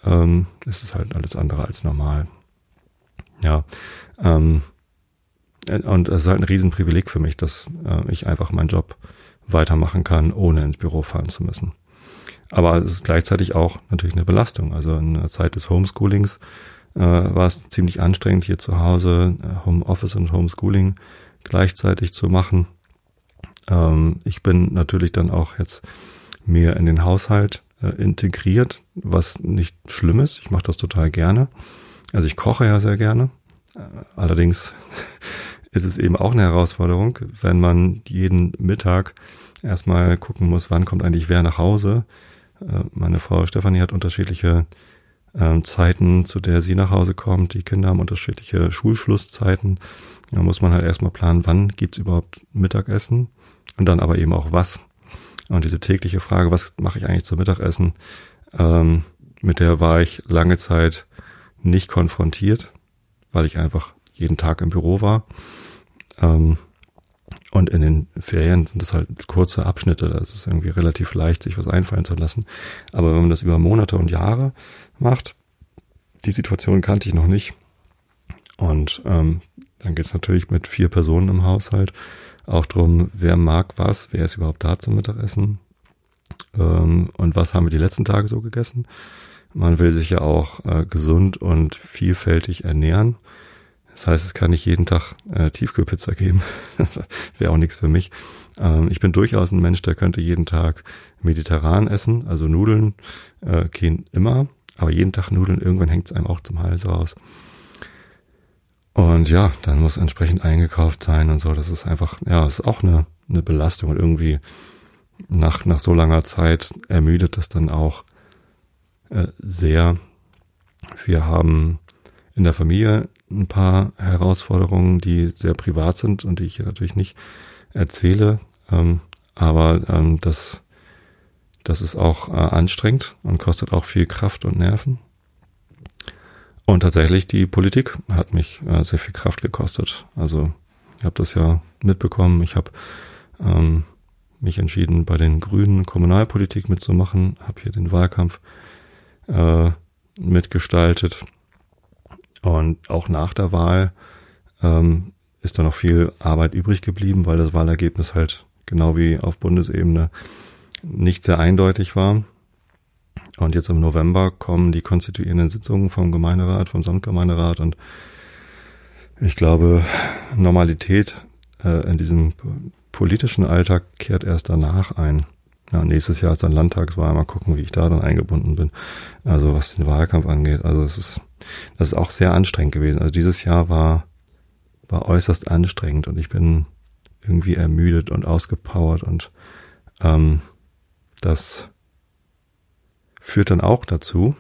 ähm, ist es halt alles andere als normal. Ja, ähm, und es ist halt ein Riesenprivileg für mich, dass äh, ich einfach meinen Job weitermachen kann, ohne ins Büro fahren zu müssen. Aber es ist gleichzeitig auch natürlich eine Belastung. Also in der Zeit des Homeschoolings äh, war es ziemlich anstrengend, hier zu Hause äh, Homeoffice und Homeschooling gleichzeitig zu machen. Ähm, ich bin natürlich dann auch jetzt mehr in den Haushalt äh, integriert, was nicht schlimm ist. Ich mache das total gerne. Also ich koche ja sehr gerne. Äh, allerdings ist es eben auch eine Herausforderung, wenn man jeden Mittag erstmal gucken muss, wann kommt eigentlich wer nach Hause. Äh, meine Frau Stefanie hat unterschiedliche ähm, Zeiten, zu der sie nach Hause kommt. Die Kinder haben unterschiedliche Schulschlusszeiten. Da muss man halt erstmal planen, wann gibt's überhaupt Mittagessen und dann aber eben auch was. Und diese tägliche Frage, was mache ich eigentlich zum Mittagessen, ähm, mit der war ich lange Zeit nicht konfrontiert, weil ich einfach jeden Tag im Büro war. Ähm, und in den Ferien sind das halt kurze Abschnitte. Das ist irgendwie relativ leicht, sich was einfallen zu lassen. Aber wenn man das über Monate und Jahre macht, die Situation kannte ich noch nicht. Und ähm, dann geht es natürlich mit vier Personen im Haushalt auch drum, wer mag was, wer ist überhaupt da zum Mittagessen ähm, und was haben wir die letzten Tage so gegessen. Man will sich ja auch äh, gesund und vielfältig ernähren. Das heißt, es kann nicht jeden Tag äh, Tiefkühlpizza geben. Wäre auch nichts für mich. Ähm, ich bin durchaus ein Mensch, der könnte jeden Tag mediterran essen, also Nudeln äh, gehen immer, aber jeden Tag Nudeln, irgendwann hängt es einem auch zum Hals raus. Und ja, dann muss entsprechend eingekauft sein und so. Das ist einfach, ja, ist auch eine, eine Belastung und irgendwie nach, nach so langer Zeit ermüdet das dann auch äh, sehr. Wir haben in der Familie ein paar Herausforderungen, die sehr privat sind und die ich hier natürlich nicht erzähle. Ähm, aber ähm, das, das ist auch äh, anstrengend und kostet auch viel Kraft und Nerven. Und tatsächlich, die Politik hat mich äh, sehr viel Kraft gekostet. Also ich habe das ja mitbekommen. Ich habe ähm, mich entschieden, bei den Grünen Kommunalpolitik mitzumachen, habe hier den Wahlkampf äh, mitgestaltet. Und auch nach der Wahl ähm, ist da noch viel Arbeit übrig geblieben, weil das Wahlergebnis halt genau wie auf Bundesebene nicht sehr eindeutig war. Und jetzt im November kommen die konstituierenden Sitzungen vom Gemeinderat, vom Samtgemeinderat und ich glaube, Normalität äh, in diesem politischen Alltag kehrt erst danach ein. Ja, nächstes Jahr ist dann Landtagswahl, mal gucken, wie ich da dann eingebunden bin. Also was den Wahlkampf angeht. Also es ist, das ist auch sehr anstrengend gewesen. Also dieses Jahr war, war äußerst anstrengend und ich bin irgendwie ermüdet und ausgepowert und ähm, das führt dann auch dazu,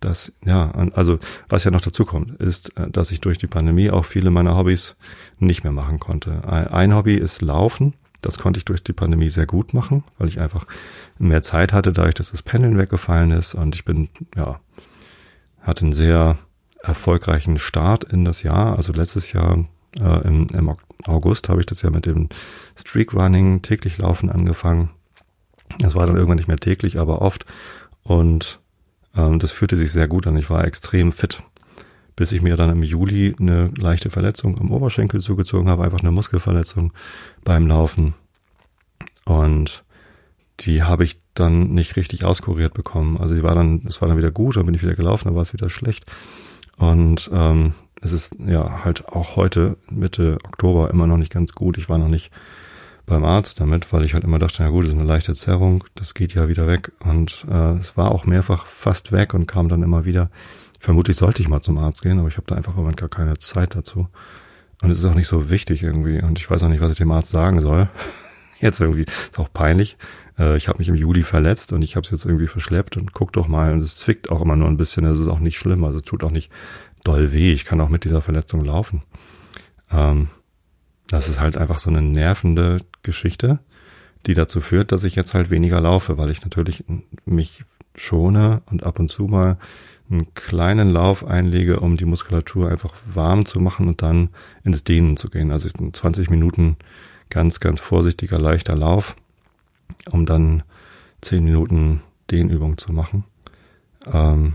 dass, ja, also was ja noch dazu kommt, ist, äh, dass ich durch die Pandemie auch viele meiner Hobbys nicht mehr machen konnte. Ein Hobby ist Laufen. Das konnte ich durch die Pandemie sehr gut machen, weil ich einfach mehr Zeit hatte, dadurch, dass das Pendeln weggefallen ist. Und ich bin, ja, hatte einen sehr erfolgreichen Start in das Jahr. Also letztes Jahr äh, im, im August habe ich das ja mit dem Streak Running täglich Laufen angefangen. Das war dann irgendwann nicht mehr täglich, aber oft. Und ähm, das fühlte sich sehr gut an. Ich war extrem fit, bis ich mir dann im Juli eine leichte Verletzung am Oberschenkel zugezogen habe, einfach eine Muskelverletzung beim Laufen. Und die habe ich dann nicht richtig auskuriert bekommen. Also sie war dann, es war dann wieder gut, dann bin ich wieder gelaufen, dann war es wieder schlecht. Und ähm, es ist ja halt auch heute, Mitte Oktober, immer noch nicht ganz gut. Ich war noch nicht beim Arzt damit, weil ich halt immer dachte, na gut, das ist eine leichte Zerrung, das geht ja wieder weg. Und äh, es war auch mehrfach fast weg und kam dann immer wieder. Vermutlich sollte ich mal zum Arzt gehen, aber ich habe da einfach irgendwann gar keine Zeit dazu. Und es ist auch nicht so wichtig irgendwie. Und ich weiß auch nicht, was ich dem Arzt sagen soll. Jetzt irgendwie ist auch peinlich. Äh, ich habe mich im Juli verletzt und ich habe es jetzt irgendwie verschleppt und guck doch mal. Und es zwickt auch immer nur ein bisschen. Es ist auch nicht schlimm. Also es tut auch nicht doll weh. Ich kann auch mit dieser Verletzung laufen. Ähm, das ist halt einfach so eine nervende Geschichte, die dazu führt, dass ich jetzt halt weniger laufe, weil ich natürlich mich schone und ab und zu mal einen kleinen Lauf einlege, um die Muskulatur einfach warm zu machen und dann ins Dehnen zu gehen. Also 20 Minuten ganz, ganz vorsichtiger, leichter Lauf, um dann 10 Minuten Dehnübung zu machen. Ähm,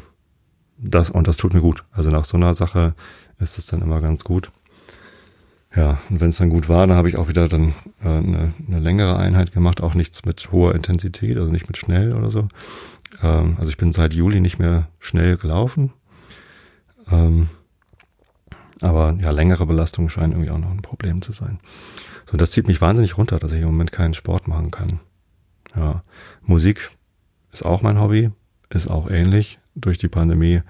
das, und das tut mir gut. Also nach so einer Sache ist es dann immer ganz gut. Ja, und wenn es dann gut war, dann habe ich auch wieder dann äh, eine, eine längere Einheit gemacht, auch nichts mit hoher Intensität, also nicht mit schnell oder so. Ähm, also ich bin seit Juli nicht mehr schnell gelaufen. Ähm, aber ja, längere Belastungen scheinen irgendwie auch noch ein Problem zu sein. So, das zieht mich wahnsinnig runter, dass ich im Moment keinen Sport machen kann. Ja, Musik ist auch mein Hobby, ist auch ähnlich. Durch die Pandemie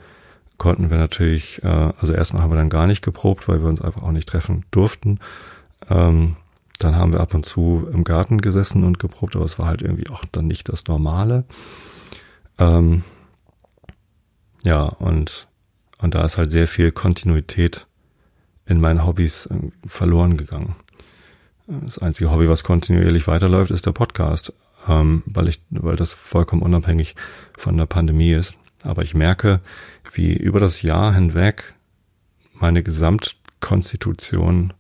konnten wir natürlich, äh, also erstmal haben wir dann gar nicht geprobt, weil wir uns einfach auch nicht treffen durften. Ähm, dann haben wir ab und zu im Garten gesessen und geprobt, aber es war halt irgendwie auch dann nicht das Normale. Ähm, ja, und, und da ist halt sehr viel Kontinuität in meinen Hobbys äh, verloren gegangen. Das einzige Hobby, was kontinuierlich weiterläuft, ist der Podcast, ähm, weil ich, weil das vollkommen unabhängig von der Pandemie ist. Aber ich merke, wie über das Jahr hinweg meine Gesamtkonstitution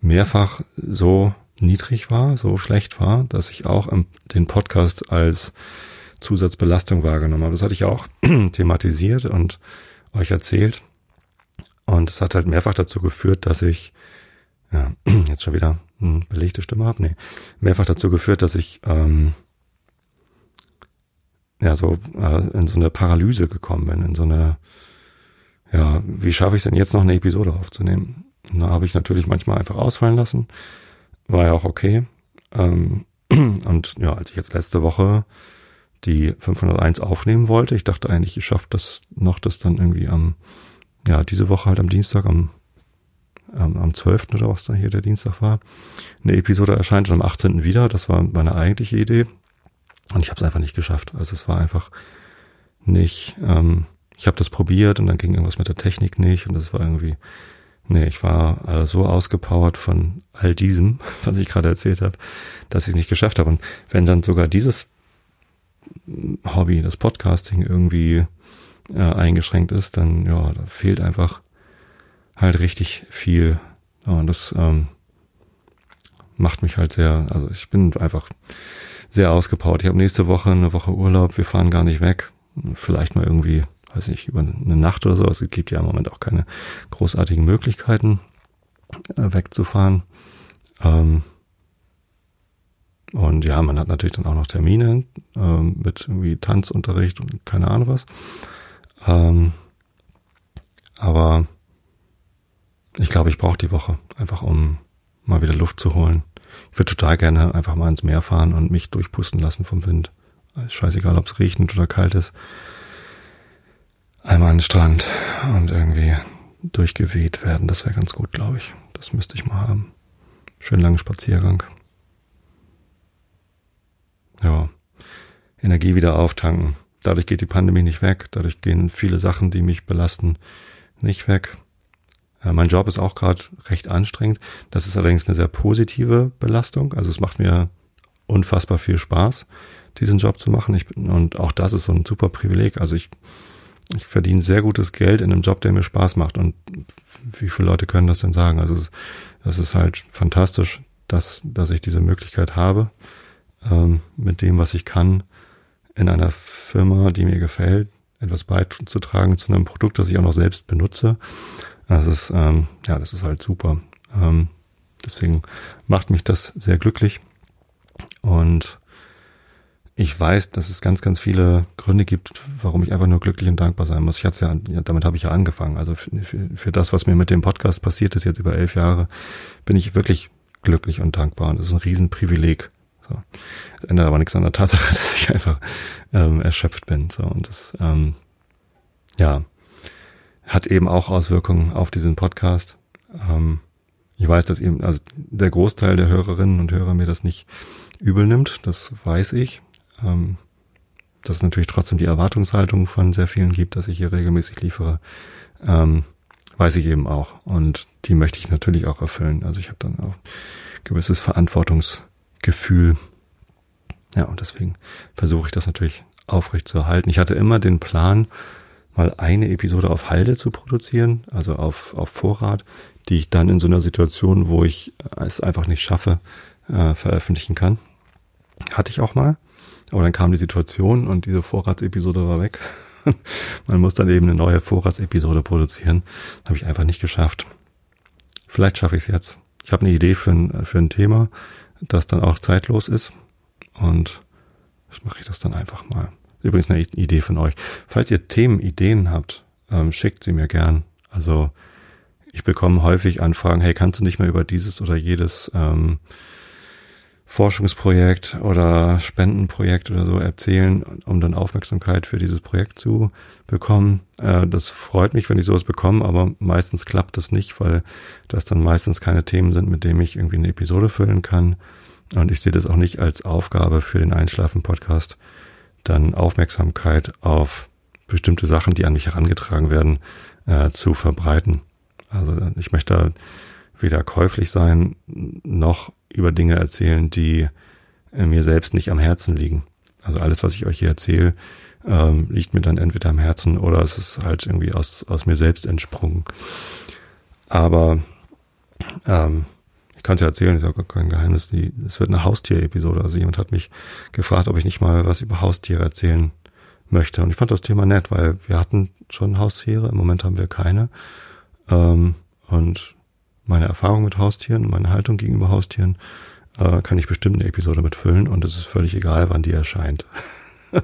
mehrfach so niedrig war, so schlecht war, dass ich auch den Podcast als Zusatzbelastung wahrgenommen habe. Das hatte ich auch thematisiert und euch erzählt. Und es hat halt mehrfach dazu geführt, dass ich, ja, jetzt schon wieder eine belegte Stimme habe, nee, mehrfach dazu geführt, dass ich ähm, ja so äh, in so eine Paralyse gekommen bin, in so eine, ja, wie schaffe ich es denn jetzt noch eine Episode aufzunehmen? Und da habe ich natürlich manchmal einfach ausfallen lassen, war ja auch okay. Ähm, und ja, als ich jetzt letzte Woche die 501 aufnehmen wollte, ich dachte eigentlich, ich schaffe das noch, das dann irgendwie am ja, diese Woche halt am Dienstag, am, am, am 12. oder was da hier der Dienstag war, eine Episode erscheint und am 18. wieder. Das war meine eigentliche Idee. Und ich habe es einfach nicht geschafft. Also es war einfach nicht, ähm, ich habe das probiert und dann ging irgendwas mit der Technik nicht und das war irgendwie, nee, ich war äh, so ausgepowert von all diesem, was ich gerade erzählt habe, dass ich es nicht geschafft habe. Und wenn dann sogar dieses Hobby, das Podcasting irgendwie äh, eingeschränkt ist, dann ja, da fehlt einfach halt richtig viel. Ja, und das ähm, macht mich halt sehr, also ich bin einfach sehr ausgepowert. Ich habe nächste Woche eine Woche Urlaub, wir fahren gar nicht weg. Vielleicht mal irgendwie, weiß nicht, über eine Nacht oder so. Es gibt ja im Moment auch keine großartigen Möglichkeiten, äh, wegzufahren. Ähm, und ja, man hat natürlich dann auch noch Termine ähm, mit irgendwie Tanzunterricht und keine Ahnung was. Ähm, aber ich glaube, ich brauche die Woche, einfach um mal wieder Luft zu holen. Ich würde total gerne einfach mal ins Meer fahren und mich durchpusten lassen vom Wind. Ist scheißegal, ob es regnet oder kalt ist. Einmal an den Strand und irgendwie durchgeweht werden. Das wäre ganz gut, glaube ich. Das müsste ich mal haben. Schön langen Spaziergang. Ja. Energie wieder auftanken. Dadurch geht die Pandemie nicht weg. Dadurch gehen viele Sachen, die mich belasten, nicht weg. Äh, mein Job ist auch gerade recht anstrengend. Das ist allerdings eine sehr positive Belastung. Also es macht mir unfassbar viel Spaß, diesen Job zu machen. Ich, und auch das ist so ein super Privileg. Also ich, ich verdiene sehr gutes Geld in einem Job, der mir Spaß macht. Und wie viele Leute können das denn sagen? Also es, das ist halt fantastisch, dass, dass ich diese Möglichkeit habe, ähm, mit dem, was ich kann, in einer Firma, die mir gefällt, etwas beizutragen zu einem Produkt, das ich auch noch selbst benutze. Das ist, ähm, ja, das ist halt super. Ähm, deswegen macht mich das sehr glücklich. Und ich weiß, dass es ganz, ganz viele Gründe gibt, warum ich einfach nur glücklich und dankbar sein muss. Ich hatte ja, damit habe ich ja angefangen. Also für, für, für das, was mir mit dem Podcast passiert ist, jetzt über elf Jahre, bin ich wirklich glücklich und dankbar. Und das ist ein Riesenprivileg. So. Das ändert aber nichts an der Tatsache, dass ich einfach ähm, erschöpft bin. So. Und das, ähm, ja, hat eben auch Auswirkungen auf diesen Podcast. Ähm, ich weiß, dass eben, also der Großteil der Hörerinnen und Hörer mir das nicht übel nimmt, das weiß ich. Ähm, dass es natürlich trotzdem die Erwartungshaltung von sehr vielen gibt, dass ich hier regelmäßig liefere, ähm, weiß ich eben auch. Und die möchte ich natürlich auch erfüllen. Also ich habe dann auch gewisses Verantwortungs- Gefühl. Ja, und deswegen versuche ich das natürlich aufrecht zu erhalten. Ich hatte immer den Plan, mal eine Episode auf Halde zu produzieren, also auf, auf Vorrat, die ich dann in so einer Situation, wo ich es einfach nicht schaffe, äh, veröffentlichen kann. Hatte ich auch mal. Aber dann kam die Situation und diese Vorratsepisode war weg. Man muss dann eben eine neue Vorratsepisode produzieren. Habe ich einfach nicht geschafft. Vielleicht schaffe ich es jetzt. Ich habe eine Idee für ein, für ein Thema das dann auch zeitlos ist. Und das mache ich das dann einfach mal. Übrigens eine Idee von euch. Falls ihr Themenideen habt, ähm, schickt sie mir gern. Also ich bekomme häufig Anfragen, hey, kannst du nicht mehr über dieses oder jedes ähm, Forschungsprojekt oder Spendenprojekt oder so erzählen, um dann Aufmerksamkeit für dieses Projekt zu bekommen. Äh, das freut mich, wenn ich sowas bekomme, aber meistens klappt das nicht, weil das dann meistens keine Themen sind, mit denen ich irgendwie eine Episode füllen kann. Und ich sehe das auch nicht als Aufgabe für den Einschlafen-Podcast, dann Aufmerksamkeit auf bestimmte Sachen, die an mich herangetragen werden, äh, zu verbreiten. Also ich möchte weder käuflich sein, noch über Dinge erzählen, die äh, mir selbst nicht am Herzen liegen. Also alles, was ich euch hier erzähle, ähm, liegt mir dann entweder am Herzen oder es ist halt irgendwie aus, aus mir selbst entsprungen. Aber ähm, ich kann es ja erzählen, ist ja gar kein Geheimnis. Es wird eine Haustier-Episode. Also jemand hat mich gefragt, ob ich nicht mal was über Haustiere erzählen möchte. Und ich fand das Thema nett, weil wir hatten schon Haustiere, im Moment haben wir keine. Ähm, und meine Erfahrung mit Haustieren, meine Haltung gegenüber Haustieren, äh, kann ich bestimmt eine Episode mitfüllen und es ist völlig egal, wann die erscheint.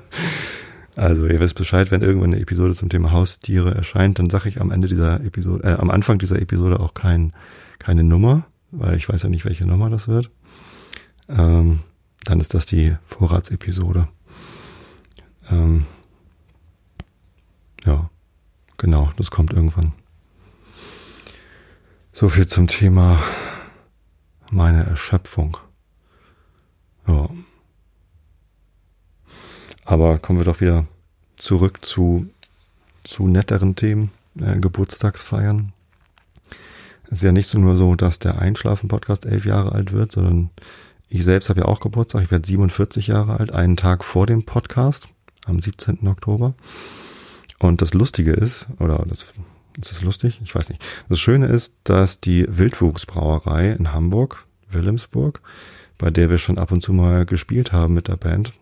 also ihr wisst Bescheid, wenn irgendwann eine Episode zum Thema Haustiere erscheint, dann sage ich am Ende dieser Episode, äh, am Anfang dieser Episode auch kein, keine Nummer, weil ich weiß ja nicht, welche Nummer das wird. Ähm, dann ist das die Vorratsepisode. Ähm, ja, genau, das kommt irgendwann. So viel zum Thema meine Erschöpfung. Ja. Aber kommen wir doch wieder zurück zu, zu netteren Themen, äh, Geburtstagsfeiern. Ist ja nicht so nur so, dass der Einschlafen-Podcast elf Jahre alt wird, sondern ich selbst habe ja auch Geburtstag. Ich werde 47 Jahre alt, einen Tag vor dem Podcast, am 17. Oktober. Und das Lustige ist, oder das ist das lustig? Ich weiß nicht. Das Schöne ist, dass die Wildwuchsbrauerei in Hamburg, Wilhelmsburg, bei der wir schon ab und zu mal gespielt haben mit der Band,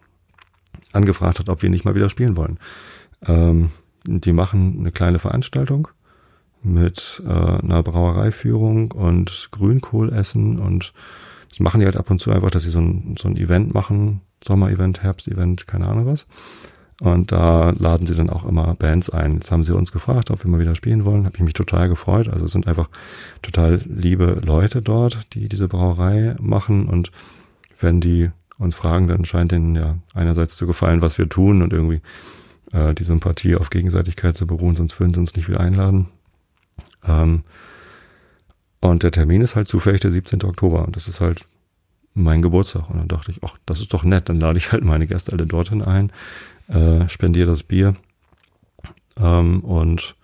angefragt hat, ob wir nicht mal wieder spielen wollen. Ähm, die machen eine kleine Veranstaltung mit äh, einer Brauereiführung und Grünkohl essen und das machen die halt ab und zu einfach, dass sie so ein, so ein Event machen, Sommer-Event, Herbst-Event, keine Ahnung was. Und da laden sie dann auch immer Bands ein. Jetzt haben sie uns gefragt, ob wir mal wieder spielen wollen. Habe ich mich total gefreut. Also es sind einfach total liebe Leute dort, die diese Brauerei machen. Und wenn die uns fragen, dann scheint denen ja einerseits zu gefallen, was wir tun und irgendwie äh, die Sympathie auf Gegenseitigkeit zu beruhen, sonst würden sie uns nicht wieder einladen. Ähm, und der Termin ist halt zufällig der 17. Oktober. Und das ist halt mein Geburtstag. Und dann dachte ich, ach, das ist doch nett. Dann lade ich halt meine Gäste alle dorthin ein äh, spendiere das Bier. Ähm, und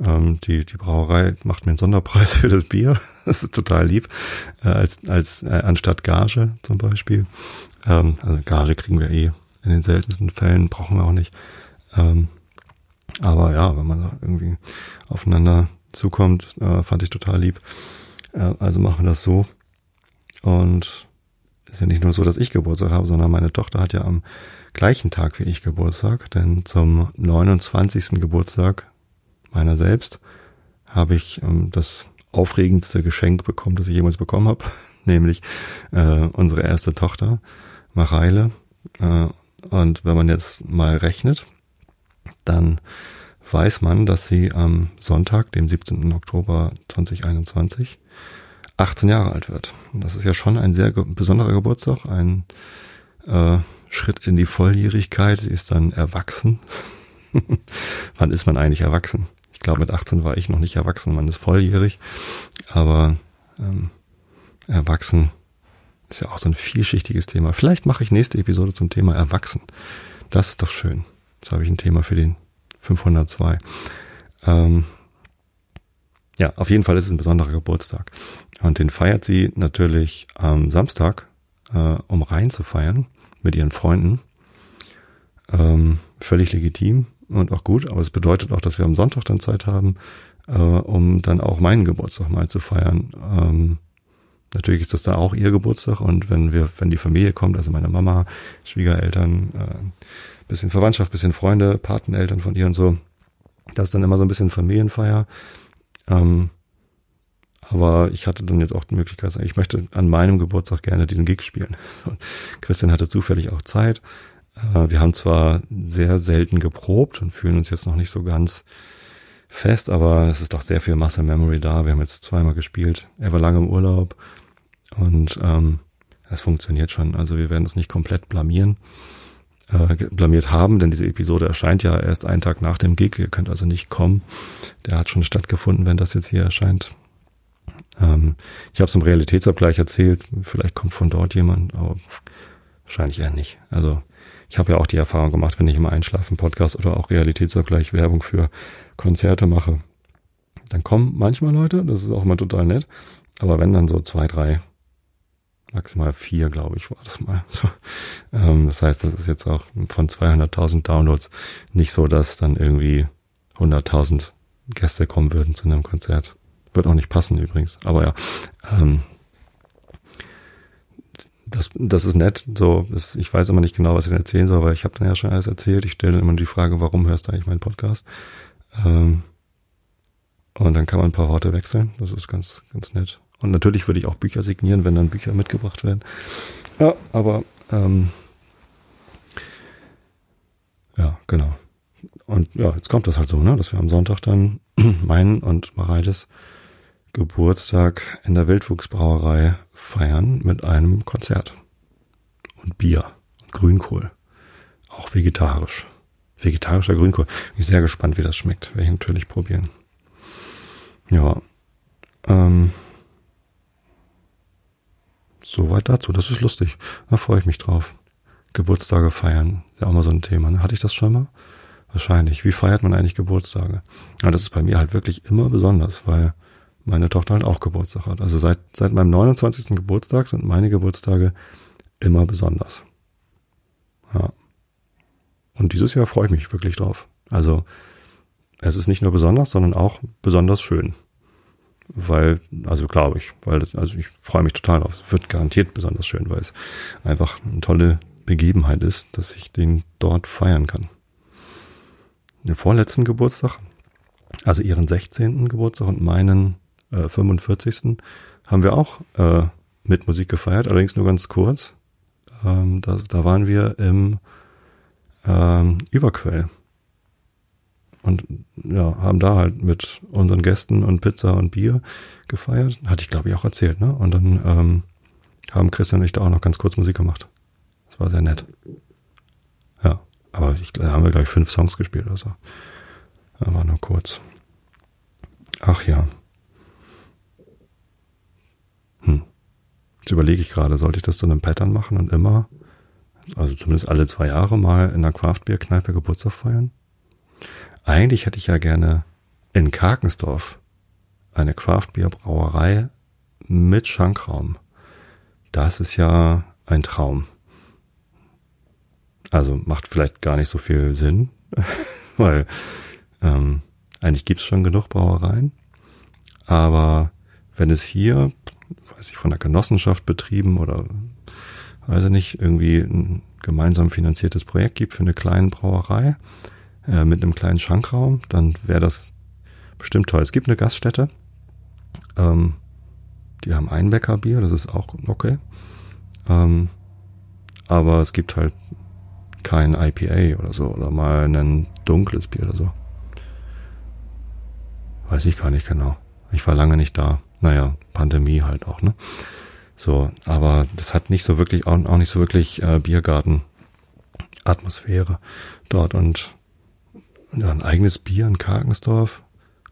ähm, die, die Brauerei macht mir einen Sonderpreis für das Bier. Das ist total lieb. Äh, als, als äh, anstatt Gage zum Beispiel. Ähm, also Gage kriegen wir eh in den seltensten Fällen, brauchen wir auch nicht. Ähm, aber ja, wenn man da irgendwie aufeinander zukommt, äh, fand ich total lieb. Äh, also machen wir das so. Und ist ja nicht nur so, dass ich Geburtstag habe, sondern meine Tochter hat ja am gleichen Tag wie ich Geburtstag, denn zum 29. Geburtstag meiner selbst habe ich ähm, das aufregendste Geschenk bekommen, das ich jemals bekommen habe, nämlich äh, unsere erste Tochter, Mareile. Äh, und wenn man jetzt mal rechnet, dann weiß man, dass sie am Sonntag, dem 17. Oktober 2021, 18 Jahre alt wird. Das ist ja schon ein sehr ge besonderer Geburtstag, ein äh, Schritt in die Volljährigkeit. Sie ist dann erwachsen. Wann ist man eigentlich erwachsen? Ich glaube, mit 18 war ich noch nicht erwachsen. Man ist volljährig. Aber ähm, erwachsen ist ja auch so ein vielschichtiges Thema. Vielleicht mache ich nächste Episode zum Thema Erwachsen. Das ist doch schön. Jetzt habe ich ein Thema für den 502. Ähm, ja, auf jeden Fall ist es ein besonderer Geburtstag. Und den feiert sie natürlich am Samstag, äh, um rein zu feiern mit ihren Freunden. Ähm, völlig legitim und auch gut, aber es bedeutet auch, dass wir am Sonntag dann Zeit haben, äh, um dann auch meinen Geburtstag mal zu feiern. Ähm, natürlich ist das da auch ihr Geburtstag und wenn wir, wenn die Familie kommt, also meine Mama, Schwiegereltern, äh, bisschen Verwandtschaft, bisschen Freunde, Pateneltern von ihr und so, das ist dann immer so ein bisschen Familienfeier. Ähm, aber ich hatte dann jetzt auch die Möglichkeit, ich möchte an meinem Geburtstag gerne diesen Gig spielen. Und Christian hatte zufällig auch Zeit. Äh, wir haben zwar sehr selten geprobt und fühlen uns jetzt noch nicht so ganz fest, aber es ist doch sehr viel Muscle Memory da. Wir haben jetzt zweimal gespielt. Er war lange im Urlaub und ähm, Es funktioniert schon. Also wir werden es nicht komplett blamieren, äh, blamiert haben, denn diese Episode erscheint ja erst einen Tag nach dem Gig. Ihr könnt also nicht kommen. Der hat schon stattgefunden, wenn das jetzt hier erscheint. Ähm, ich habe es im Realitätsabgleich erzählt. Vielleicht kommt von dort jemand, aber wahrscheinlich eher nicht. Also ich habe ja auch die Erfahrung gemacht, wenn ich im Einschlafen-Podcast oder auch Realitätsabgleich Werbung für Konzerte mache, dann kommen manchmal Leute, das ist auch immer total nett, aber wenn dann so zwei, drei, maximal vier, glaube ich, war das mal. Ähm, das heißt, das ist jetzt auch von 200.000 Downloads nicht so, dass dann irgendwie 100.000 Gäste kommen würden zu einem Konzert. Wird auch nicht passen übrigens. Aber ja, ähm, das, das ist nett. So, das, ich weiß immer nicht genau, was ich denn erzählen soll, aber ich habe dann ja schon alles erzählt. Ich stelle immer die Frage, warum hörst du eigentlich meinen Podcast? Ähm, und dann kann man ein paar Worte wechseln. Das ist ganz, ganz nett. Und natürlich würde ich auch Bücher signieren, wenn dann Bücher mitgebracht werden. Ja, aber ähm, ja, genau. Und ja, jetzt kommt das halt so, ne, dass wir am Sonntag dann meinen und Mareides Geburtstag in der Wildwuchsbrauerei feiern mit einem Konzert. Und Bier und Grünkohl. Auch vegetarisch. Vegetarischer Grünkohl. Bin ich sehr gespannt, wie das schmeckt. Werde ich natürlich probieren. Ja. Ähm, Soweit dazu. Das ist lustig. Da freue ich mich drauf. Geburtstage feiern. Ist ja auch mal so ein Thema. Ne? Hatte ich das schon mal? Wahrscheinlich. Wie feiert man eigentlich Geburtstage? Ja, das ist bei mir halt wirklich immer besonders, weil meine Tochter halt auch Geburtstag hat. Also seit, seit meinem 29. Geburtstag sind meine Geburtstage immer besonders. Ja. Und dieses Jahr freue ich mich wirklich drauf. Also es ist nicht nur besonders, sondern auch besonders schön. Weil, also glaube ich, weil das, also ich freue mich total drauf. Es wird garantiert besonders schön, weil es einfach eine tolle Begebenheit ist, dass ich den dort feiern kann. Den vorletzten Geburtstag, also ihren 16. Geburtstag und meinen äh, 45. haben wir auch äh, mit Musik gefeiert, allerdings nur ganz kurz. Ähm, da, da waren wir im ähm, Überquell und ja, haben da halt mit unseren Gästen und Pizza und Bier gefeiert. Hatte ich, glaube ich, auch erzählt, ne? Und dann ähm, haben Christian und ich da auch noch ganz kurz Musik gemacht. Das war sehr nett. Ja, aber ich, da haben wir, glaube ich, fünf Songs gespielt oder so. War nur kurz. Ach ja. Hm. Jetzt überlege ich gerade, sollte ich das zu einem Pattern machen und immer, also zumindest alle zwei Jahre mal in einer Craftbeer-Kneipe Geburtstag feiern? Eigentlich hätte ich ja gerne in Karkensdorf eine Craftbeer-Brauerei mit Schankraum. Das ist ja ein Traum. Also macht vielleicht gar nicht so viel Sinn, weil ähm, eigentlich gibt's schon genug Brauereien. Aber wenn es hier weiß ich, von der Genossenschaft betrieben oder weiß ich nicht, irgendwie ein gemeinsam finanziertes Projekt gibt für eine kleine Brauerei äh, mit einem kleinen Schankraum, dann wäre das bestimmt toll. Es gibt eine Gaststätte, ähm, die haben ein Bäckerbier, das ist auch okay. Ähm, aber es gibt halt kein IPA oder so oder mal ein dunkles Bier oder so. Weiß ich gar nicht genau. Ich war lange nicht da naja, Pandemie halt auch, ne? So, aber das hat nicht so wirklich, auch, auch nicht so wirklich äh, Biergarten-Atmosphäre dort und ja, ein eigenes Bier in Karkensdorf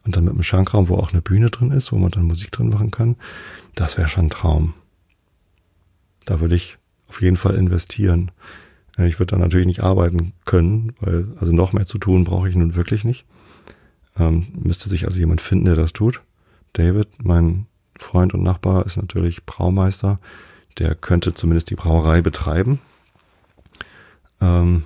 und dann mit einem Schankraum, wo auch eine Bühne drin ist, wo man dann Musik drin machen kann, das wäre schon ein Traum. Da würde ich auf jeden Fall investieren. Ich würde da natürlich nicht arbeiten können, weil also noch mehr zu tun brauche ich nun wirklich nicht. Ähm, müsste sich also jemand finden, der das tut. David, mein Freund und Nachbar, ist natürlich Braumeister. Der könnte zumindest die Brauerei betreiben. Ähm,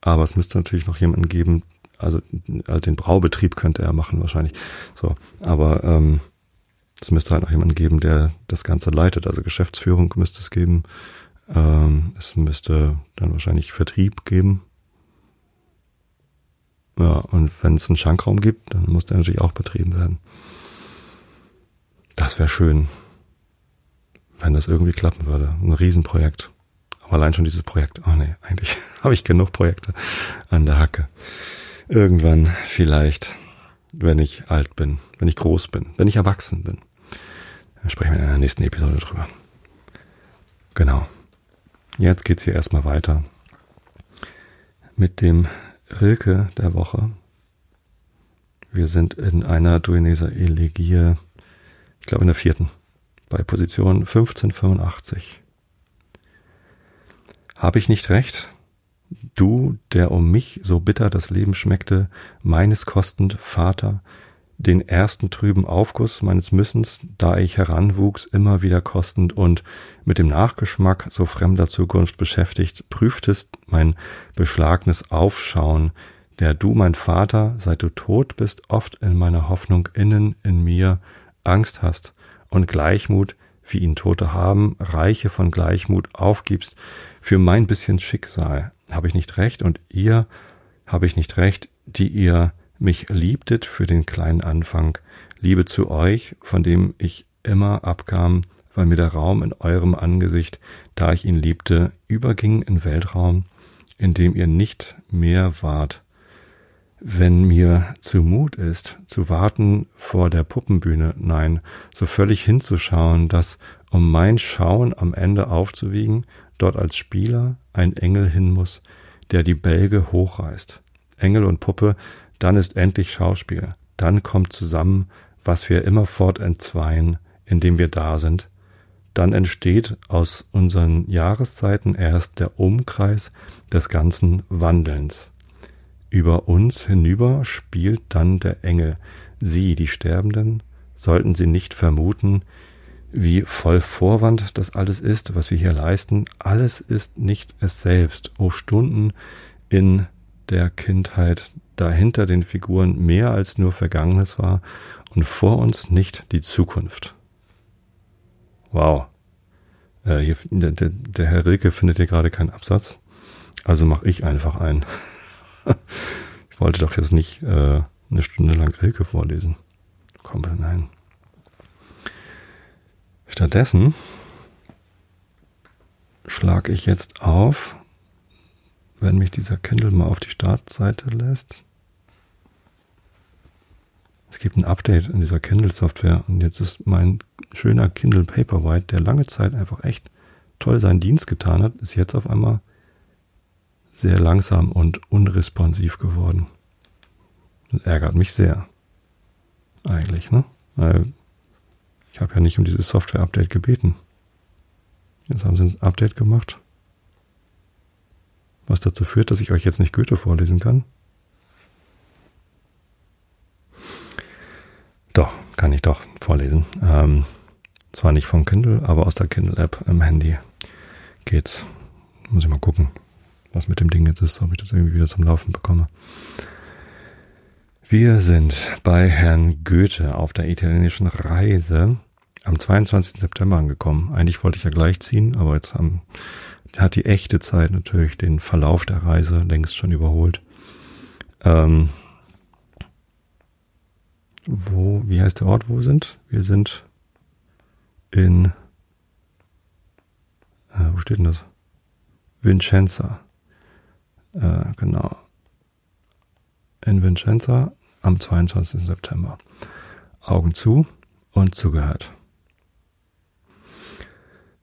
aber es müsste natürlich noch jemanden geben, also, also den Braubetrieb könnte er machen wahrscheinlich. So, aber ähm, es müsste halt noch jemanden geben, der das Ganze leitet. Also Geschäftsführung müsste es geben. Ähm, es müsste dann wahrscheinlich Vertrieb geben. Ja, und wenn es einen Schankraum gibt, dann muss der natürlich auch betrieben werden. Das wäre schön, wenn das irgendwie klappen würde. Ein Riesenprojekt. Aber allein schon dieses Projekt. Oh nee, eigentlich habe ich genug Projekte an der Hacke. Irgendwann vielleicht, wenn ich alt bin, wenn ich groß bin, wenn ich erwachsen bin. Dann sprechen wir in der nächsten Episode drüber. Genau. Jetzt geht's hier erstmal weiter mit dem Rilke der Woche. Wir sind in einer Duineser Elegie, ich glaube in der vierten, bei Position 1585. Habe ich nicht recht? Du, der um mich so bitter das Leben schmeckte, meines kostend, Vater, den ersten trüben Aufguss meines Müssens, da ich heranwuchs, immer wieder kostend und mit dem Nachgeschmack so fremder Zukunft beschäftigt, prüftest mein beschlagnes Aufschauen, der du, mein Vater, seit du tot bist, oft in meiner Hoffnung innen in mir Angst hast und Gleichmut, wie ihn Tote haben, Reiche von Gleichmut aufgibst, für mein bisschen Schicksal. Habe ich nicht recht und ihr habe ich nicht recht, die ihr mich liebtet für den kleinen Anfang, Liebe zu euch, von dem ich immer abkam, weil mir der Raum in eurem Angesicht, da ich ihn liebte, überging in Weltraum, in dem ihr nicht mehr wart. Wenn mir zumut ist, zu warten vor der Puppenbühne, nein, so völlig hinzuschauen, dass, um mein Schauen am Ende aufzuwiegen, dort als Spieler ein Engel hin muss, der die Bälge hochreißt. Engel und Puppe dann ist endlich Schauspiel. Dann kommt zusammen, was wir immerfort entzweien, indem wir da sind. Dann entsteht aus unseren Jahreszeiten erst der Umkreis des ganzen Wandelns. Über uns hinüber spielt dann der Engel. Sie, die Sterbenden, sollten sie nicht vermuten, wie voll Vorwand das alles ist, was wir hier leisten. Alles ist nicht es selbst. O Stunden in der Kindheit da hinter den Figuren mehr als nur Vergangenes war und vor uns nicht die Zukunft. Wow. Äh, hier, der, der, der Herr Rilke findet hier gerade keinen Absatz. Also mache ich einfach einen. ich wollte doch jetzt nicht äh, eine Stunde lang Rilke vorlesen. Komm, nein. Stattdessen schlage ich jetzt auf wenn mich dieser Kindle mal auf die Startseite lässt. Es gibt ein Update in dieser Kindle-Software und jetzt ist mein schöner Kindle Paperwhite, der lange Zeit einfach echt toll seinen Dienst getan hat, ist jetzt auf einmal sehr langsam und unresponsiv geworden. Das ärgert mich sehr. Eigentlich, ne? Weil ich habe ja nicht um dieses Software-Update gebeten. Jetzt haben sie ein Update gemacht was dazu führt, dass ich euch jetzt nicht Goethe vorlesen kann? Doch, kann ich doch vorlesen. Ähm, zwar nicht vom Kindle, aber aus der Kindle-App im Handy geht's. Muss ich mal gucken, was mit dem Ding jetzt ist, ob ich das irgendwie wieder zum Laufen bekomme. Wir sind bei Herrn Goethe auf der italienischen Reise am 22. September angekommen. Eigentlich wollte ich ja gleich ziehen, aber jetzt haben hat die echte Zeit natürlich den Verlauf der Reise längst schon überholt. Ähm, wo, wie heißt der Ort, wo wir sind? Wir sind in, äh, wo steht denn das? Vincenza. Äh, genau. In Vincenza am 22. September. Augen zu und zugehört.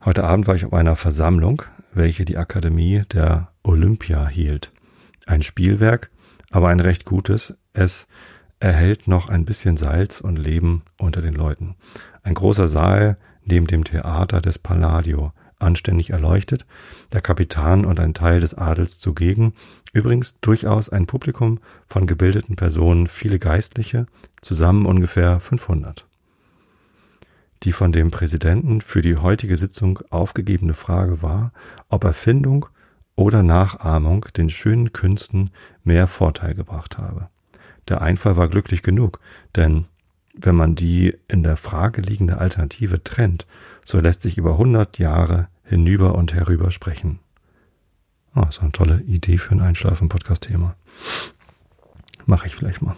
Heute Abend war ich auf einer Versammlung welche die Akademie der Olympia hielt. Ein Spielwerk, aber ein recht gutes. Es erhält noch ein bisschen Salz und Leben unter den Leuten. Ein großer Saal neben dem Theater des Palladio, anständig erleuchtet, der Kapitan und ein Teil des Adels zugegen, übrigens durchaus ein Publikum von gebildeten Personen, viele Geistliche, zusammen ungefähr 500. Die von dem Präsidenten für die heutige Sitzung aufgegebene Frage war, ob Erfindung oder Nachahmung den schönen Künsten mehr Vorteil gebracht habe. Der Einfall war glücklich genug, denn wenn man die in der Frage liegende Alternative trennt, so lässt sich über hundert Jahre hinüber und herüber sprechen. Oh, so eine tolle Idee für ein Einschlafen-Podcast-Thema. Mache ich vielleicht mal.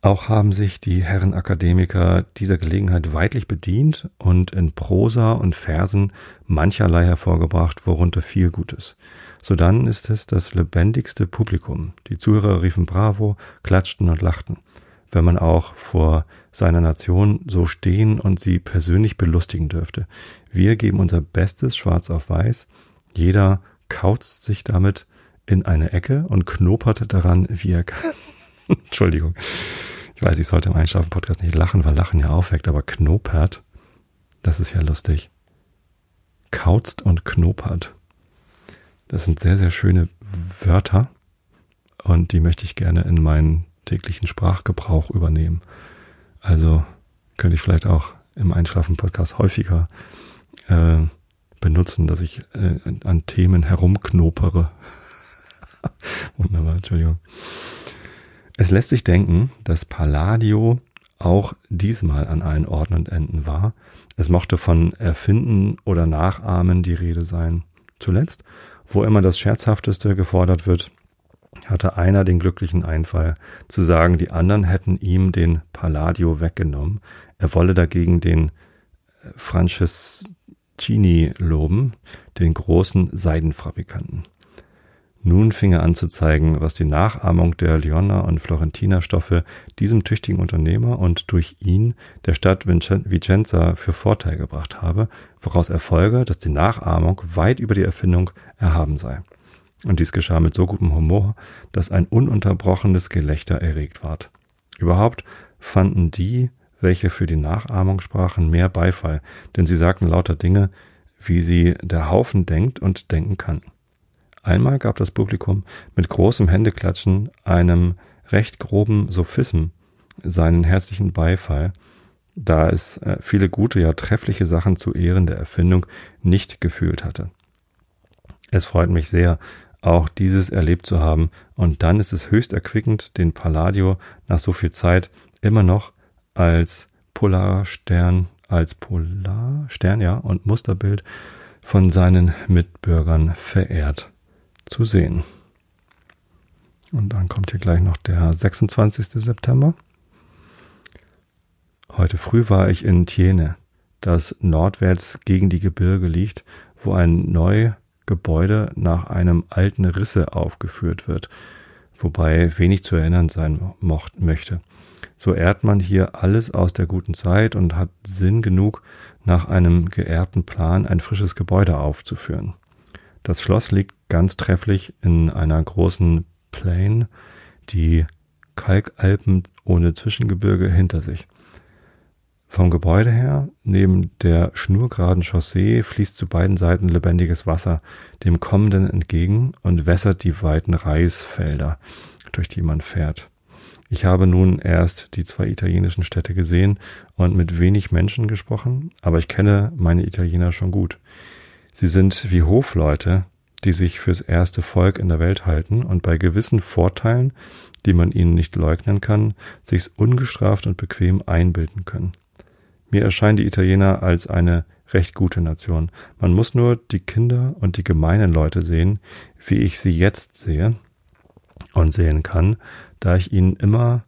Auch haben sich die Herren Akademiker dieser Gelegenheit weidlich bedient und in Prosa und Versen mancherlei hervorgebracht, worunter viel Gutes. Sodann ist es das lebendigste Publikum. Die Zuhörer riefen Bravo, klatschten und lachten. wenn man auch vor seiner Nation so stehen und sie persönlich belustigen dürfte. Wir geben unser Bestes schwarz auf weiß. Jeder kauzt sich damit in eine Ecke und knopert daran, wie er kann. Entschuldigung. Ich weiß, ich sollte im Einschlafen-Podcast nicht lachen, weil Lachen ja aufweckt, aber knopert, das ist ja lustig. Kauzt und knopert. Das sind sehr, sehr schöne Wörter und die möchte ich gerne in meinen täglichen Sprachgebrauch übernehmen. Also könnte ich vielleicht auch im Einschlafen-Podcast häufiger äh, benutzen, dass ich äh, an Themen herumknopere. Wunderbar, Entschuldigung. Es lässt sich denken, dass Palladio auch diesmal an allen Orten und Enden war. Es mochte von Erfinden oder Nachahmen die Rede sein. Zuletzt, wo immer das Scherzhafteste gefordert wird, hatte einer den glücklichen Einfall, zu sagen, die anderen hätten ihm den Palladio weggenommen. Er wolle dagegen den äh, Franceschini loben, den großen Seidenfabrikanten. Nun fing er an zu zeigen, was die Nachahmung der Leona und Florentina Stoffe diesem tüchtigen Unternehmer und durch ihn der Stadt Vicenza für Vorteil gebracht habe, woraus erfolge, dass die Nachahmung weit über die Erfindung erhaben sei. Und dies geschah mit so gutem Humor, dass ein ununterbrochenes Gelächter erregt ward. Überhaupt fanden die, welche für die Nachahmung sprachen, mehr Beifall, denn sie sagten lauter Dinge, wie sie der Haufen denkt und denken kann. Einmal gab das Publikum mit großem Händeklatschen einem recht groben Sophism seinen herzlichen Beifall, da es äh, viele gute, ja treffliche Sachen zu Ehren der Erfindung nicht gefühlt hatte. Es freut mich sehr, auch dieses erlebt zu haben, und dann ist es höchst erquickend, den Palladio nach so viel Zeit immer noch als Polarstern, als Polarstern, ja, und Musterbild von seinen Mitbürgern verehrt zu sehen. Und dann kommt hier gleich noch der 26. September. Heute früh war ich in Thiene, das nordwärts gegen die Gebirge liegt, wo ein neu Gebäude nach einem alten Risse aufgeführt wird, wobei wenig zu erinnern sein mocht, möchte. So ehrt man hier alles aus der guten Zeit und hat Sinn genug, nach einem geehrten Plan ein frisches Gebäude aufzuführen. Das Schloss liegt ganz trefflich in einer großen Plain, die Kalkalpen ohne Zwischengebirge hinter sich. Vom Gebäude her, neben der schnurgeraden Chaussee, fließt zu beiden Seiten lebendiges Wasser dem Kommenden entgegen und wässert die weiten Reisfelder, durch die man fährt. Ich habe nun erst die zwei italienischen Städte gesehen und mit wenig Menschen gesprochen, aber ich kenne meine Italiener schon gut. Sie sind wie Hofleute, die sich fürs erste Volk in der Welt halten und bei gewissen Vorteilen, die man ihnen nicht leugnen kann, sich's ungestraft und bequem einbilden können. Mir erscheinen die Italiener als eine recht gute Nation. Man muss nur die Kinder und die gemeinen Leute sehen, wie ich sie jetzt sehe und sehen kann, da ich ihnen immer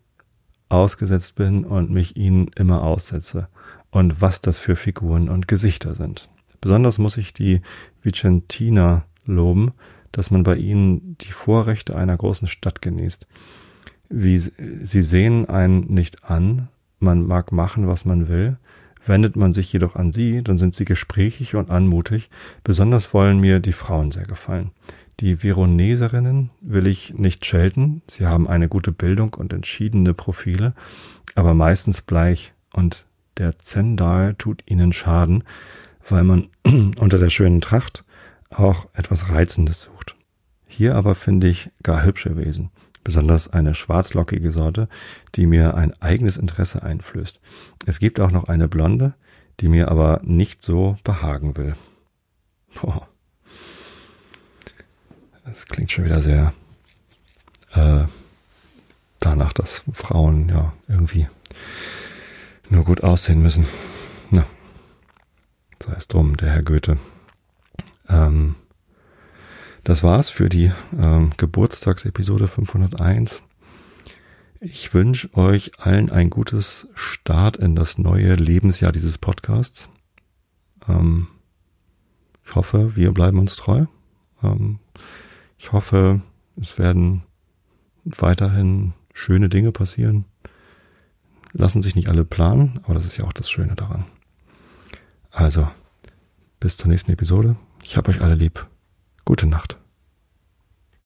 ausgesetzt bin und mich ihnen immer aussetze. Und was das für Figuren und Gesichter sind. Besonders muss ich die Vicentiner loben, dass man bei ihnen die Vorrechte einer großen Stadt genießt. Wie sie sehen einen nicht an, man mag machen, was man will, Wendet man sich jedoch an sie, dann sind sie gesprächig und anmutig. Besonders wollen mir die Frauen sehr gefallen. Die Veroneserinnen will ich nicht schelten. Sie haben eine gute Bildung und entschiedene Profile, aber meistens bleich und der Zendal tut ihnen Schaden, weil man unter der schönen Tracht auch etwas Reizendes sucht. Hier aber finde ich gar hübsche Wesen besonders eine schwarzlockige Sorte, die mir ein eigenes Interesse einflößt. Es gibt auch noch eine blonde, die mir aber nicht so behagen will. Boah. Das klingt schon wieder sehr äh, danach, dass Frauen ja irgendwie nur gut aussehen müssen. Na, sei es drum, der Herr Goethe. Ähm, das war's für die ähm, Geburtstagsepisode 501. Ich wünsche euch allen ein gutes Start in das neue Lebensjahr dieses Podcasts. Ähm, ich hoffe, wir bleiben uns treu. Ähm, ich hoffe, es werden weiterhin schöne Dinge passieren. lassen sich nicht alle planen, aber das ist ja auch das Schöne daran. Also, bis zur nächsten Episode. Ich hab euch alle lieb. Gute Nacht.